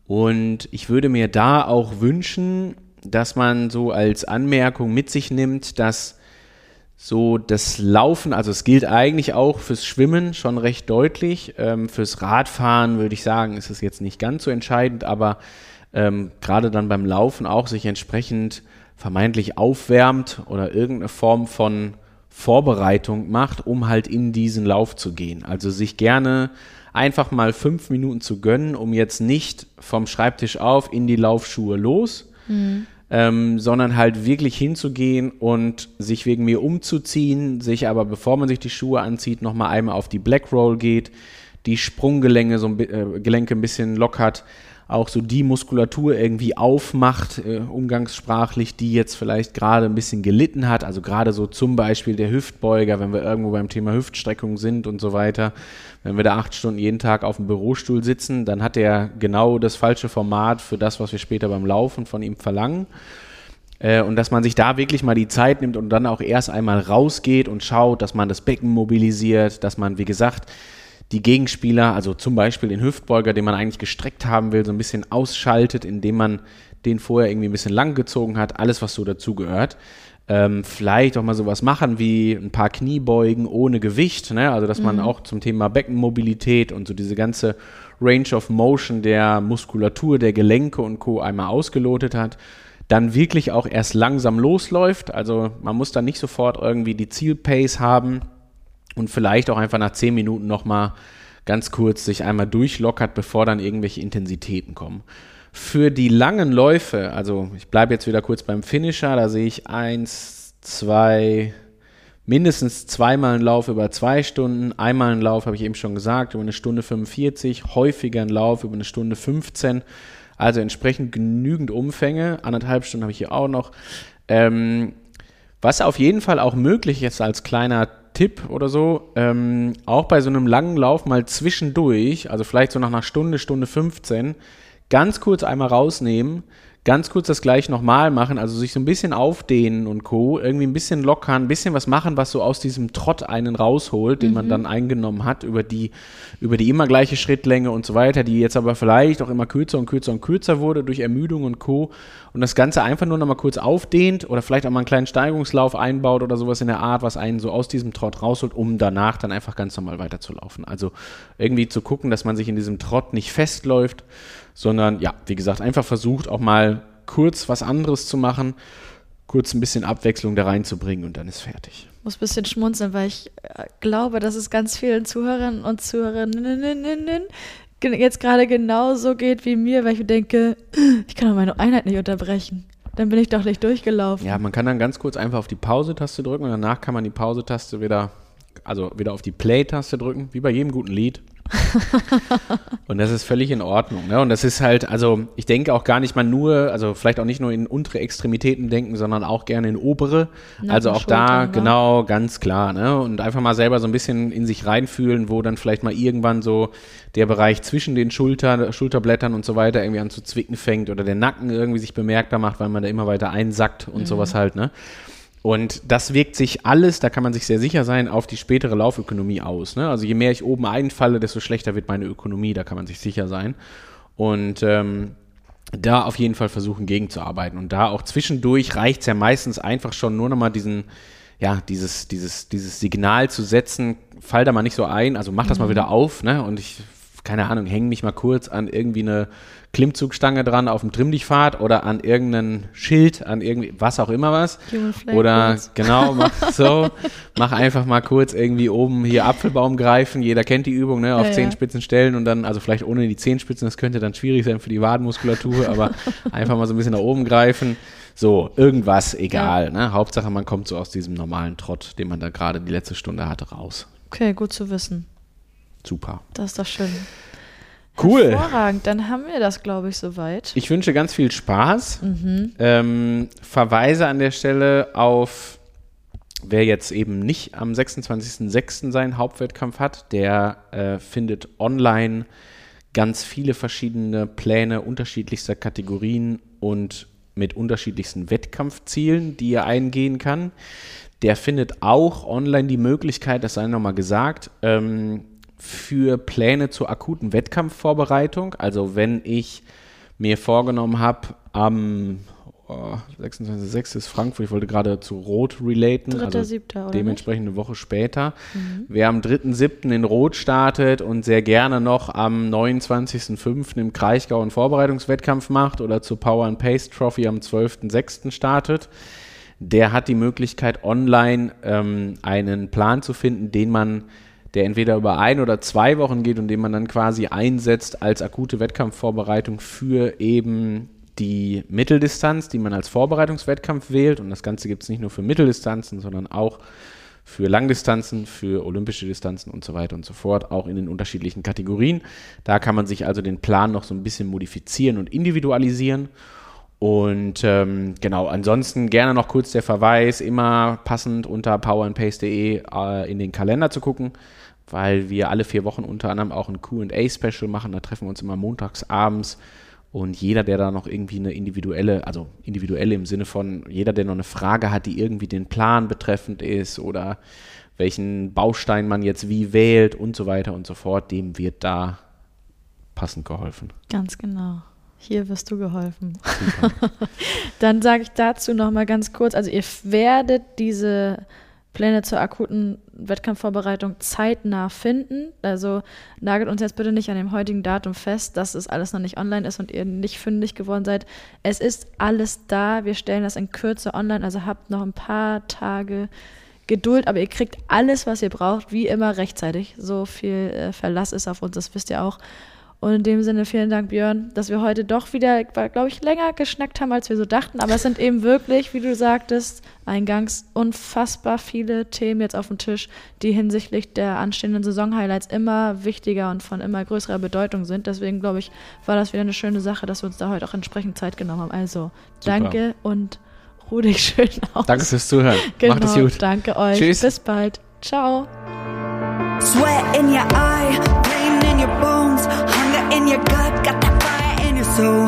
Und ich würde mir da auch wünschen, dass man so als Anmerkung mit sich nimmt, dass so das Laufen, also es gilt eigentlich auch fürs Schwimmen schon recht deutlich. Ähm, fürs Radfahren würde ich sagen, ist es jetzt nicht ganz so entscheidend, aber ähm, gerade dann beim Laufen auch sich entsprechend vermeintlich aufwärmt oder irgendeine Form von Vorbereitung macht, um halt in diesen Lauf zu gehen. Also sich gerne einfach mal fünf Minuten zu gönnen, um jetzt nicht vom Schreibtisch auf in die Laufschuhe los, ähm, sondern halt wirklich hinzugehen und sich wegen mir umzuziehen, sich aber bevor man sich die Schuhe anzieht, nochmal einmal auf die Black Roll geht, die Sprunggelenke so ein, äh, Gelenke ein bisschen lockert, auch so die Muskulatur irgendwie aufmacht, äh, umgangssprachlich, die jetzt vielleicht gerade ein bisschen gelitten hat. Also gerade so zum Beispiel der Hüftbeuger, wenn wir irgendwo beim Thema Hüftstreckung sind und so weiter. Wenn wir da acht Stunden jeden Tag auf dem Bürostuhl sitzen, dann hat er genau das falsche Format für das, was wir später beim Laufen von ihm verlangen. Äh, und dass man sich da wirklich mal die Zeit nimmt und dann auch erst einmal rausgeht und schaut, dass man das Becken mobilisiert, dass man, wie gesagt, die Gegenspieler, also zum Beispiel den Hüftbeuger, den man eigentlich gestreckt haben will, so ein bisschen ausschaltet, indem man den vorher irgendwie ein bisschen lang gezogen hat, alles, was so dazugehört. Ähm, vielleicht auch mal sowas machen wie ein paar Kniebeugen ohne Gewicht, ne? also dass man auch zum Thema Beckenmobilität und so diese ganze Range of Motion der Muskulatur, der Gelenke und Co. einmal ausgelotet hat dann wirklich auch erst langsam losläuft. Also man muss dann nicht sofort irgendwie die Zielpace haben und vielleicht auch einfach nach 10 Minuten nochmal ganz kurz sich einmal durchlockert, bevor dann irgendwelche Intensitäten kommen. Für die langen Läufe, also ich bleibe jetzt wieder kurz beim Finisher, da sehe ich eins, zwei, mindestens zweimal einen Lauf über zwei Stunden, einmal einen Lauf, habe ich eben schon gesagt, über eine Stunde 45, häufiger einen Lauf über eine Stunde 15. Also entsprechend genügend Umfänge. Anderthalb Stunden habe ich hier auch noch. Ähm, was auf jeden Fall auch möglich ist als kleiner Tipp oder so, ähm, auch bei so einem langen Lauf mal zwischendurch, also vielleicht so nach einer Stunde, Stunde 15, ganz kurz einmal rausnehmen, ganz kurz das gleich nochmal machen, also sich so ein bisschen aufdehnen und Co., irgendwie ein bisschen lockern, ein bisschen was machen, was so aus diesem Trott einen rausholt, den mhm. man dann eingenommen hat über die, über die immer gleiche Schrittlänge und so weiter, die jetzt aber vielleicht auch immer kürzer und kürzer und kürzer wurde durch Ermüdung und Co. Und das Ganze einfach nur nochmal kurz aufdehnt oder vielleicht auch mal einen kleinen Steigungslauf einbaut oder sowas in der Art, was einen so aus diesem Trott rausholt, um danach dann einfach ganz normal weiterzulaufen. Also irgendwie zu gucken, dass man sich in diesem Trott nicht festläuft, sondern ja, wie gesagt, einfach versucht auch mal kurz was anderes zu machen, kurz ein bisschen Abwechslung da reinzubringen und dann ist fertig. Ich muss ein bisschen schmunzeln, weil ich äh, glaube, dass es ganz vielen Zuhörern und Zuhörerinnen jetzt gerade genauso geht wie mir, weil ich denke, ich kann doch meine Einheit nicht unterbrechen. Dann bin ich doch nicht durchgelaufen. Ja, man kann dann ganz kurz einfach auf die Pause-Taste drücken und danach kann man die Pause-Taste wieder, also wieder auf die Play-Taste drücken, wie bei jedem guten Lied. und das ist völlig in Ordnung. Ne? Und das ist halt, also ich denke auch gar nicht mal nur, also vielleicht auch nicht nur in untere Extremitäten denken, sondern auch gerne in obere. Na, also auch da, ne? genau, ganz klar. Ne? Und einfach mal selber so ein bisschen in sich reinfühlen, wo dann vielleicht mal irgendwann so der Bereich zwischen den Schulter, Schulterblättern und so weiter irgendwie an zu zwicken fängt oder der Nacken irgendwie sich bemerkbar macht, weil man da immer weiter einsackt und mhm. sowas halt. Ne? Und das wirkt sich alles, da kann man sich sehr sicher sein, auf die spätere Laufökonomie aus. Ne? Also je mehr ich oben einfalle, desto schlechter wird meine Ökonomie, da kann man sich sicher sein. Und ähm, da auf jeden Fall versuchen gegenzuarbeiten. Und da auch zwischendurch reicht es ja meistens einfach schon nur nochmal diesen, ja, dieses, dieses, dieses Signal zu setzen, fall da mal nicht so ein, also mach das mhm. mal wieder auf, ne? Und ich keine Ahnung, hänge mich mal kurz an irgendwie eine Klimmzugstange dran auf dem Trimmdichtpfad oder an irgendein Schild, an irgendwie, was auch immer was. Oder genau, mach so, mach einfach mal kurz irgendwie oben hier Apfelbaum greifen. Jeder kennt die Übung, ne, auf ja, Zehenspitzen stellen und dann, also vielleicht ohne die Zehenspitzen, das könnte dann schwierig sein für die Wadenmuskulatur, aber einfach mal so ein bisschen nach oben greifen. So, irgendwas, egal. Ja. Ne? Hauptsache, man kommt so aus diesem normalen Trott, den man da gerade die letzte Stunde hatte, raus. Okay, gut zu wissen. Super. Das ist doch schön. Cool. Hervorragend, dann haben wir das, glaube ich, soweit. Ich wünsche ganz viel Spaß. Mhm. Ähm, verweise an der Stelle auf, wer jetzt eben nicht am 26.06. seinen Hauptwettkampf hat, der äh, findet online ganz viele verschiedene Pläne unterschiedlichster Kategorien und mit unterschiedlichsten Wettkampfzielen, die er eingehen kann. Der findet auch online die Möglichkeit, das sei nochmal gesagt, ähm, für Pläne zur akuten Wettkampfvorbereitung. Also wenn ich mir vorgenommen habe, am oh, 26.06. ist Frankfurt, ich wollte gerade zu Rot relaten, 3. also 7. dementsprechend nicht? eine Woche später. Mhm. Wer am 3.07. in Rot startet und sehr gerne noch am 29.05. im Kraichgau einen Vorbereitungswettkampf macht oder zur Power and Pace Trophy am 12.06. startet, der hat die Möglichkeit, online ähm, einen Plan zu finden, den man der entweder über ein oder zwei Wochen geht und den man dann quasi einsetzt als akute Wettkampfvorbereitung für eben die Mitteldistanz, die man als Vorbereitungswettkampf wählt. Und das Ganze gibt es nicht nur für Mitteldistanzen, sondern auch für Langdistanzen, für olympische Distanzen und so weiter und so fort, auch in den unterschiedlichen Kategorien. Da kann man sich also den Plan noch so ein bisschen modifizieren und individualisieren. Und ähm, genau, ansonsten gerne noch kurz der Verweis, immer passend unter powerandpace.de äh, in den Kalender zu gucken, weil wir alle vier Wochen unter anderem auch ein QA-Special machen. Da treffen wir uns immer montags abends. Und jeder, der da noch irgendwie eine individuelle, also individuelle im Sinne von jeder, der noch eine Frage hat, die irgendwie den Plan betreffend ist oder welchen Baustein man jetzt wie wählt und so weiter und so fort, dem wird da passend geholfen. Ganz genau. Hier wirst du geholfen. Dann sage ich dazu noch mal ganz kurz, also ihr werdet diese Pläne zur akuten Wettkampfvorbereitung zeitnah finden. Also nagelt uns jetzt bitte nicht an dem heutigen Datum fest, dass es alles noch nicht online ist und ihr nicht fündig geworden seid. Es ist alles da. Wir stellen das in Kürze online, also habt noch ein paar Tage Geduld, aber ihr kriegt alles, was ihr braucht, wie immer rechtzeitig. So viel äh, Verlass ist auf uns, das wisst ihr auch. Und in dem Sinne vielen Dank, Björn, dass wir heute doch wieder, glaube ich, länger geschnackt haben, als wir so dachten. Aber es sind eben wirklich, wie du sagtest, eingangs unfassbar viele Themen jetzt auf dem Tisch, die hinsichtlich der anstehenden Saison-Highlights immer wichtiger und von immer größerer Bedeutung sind. Deswegen, glaube ich, war das wieder eine schöne Sache, dass wir uns da heute auch entsprechend Zeit genommen haben. Also, Super. danke und ruh dich schön aus. Danke fürs Zuhören. Genau, Macht es gut. danke euch. Tschüss. Bis bald. Ciao. Sweat in your eye, pain in your bones, in your gut, got that fire in your soul,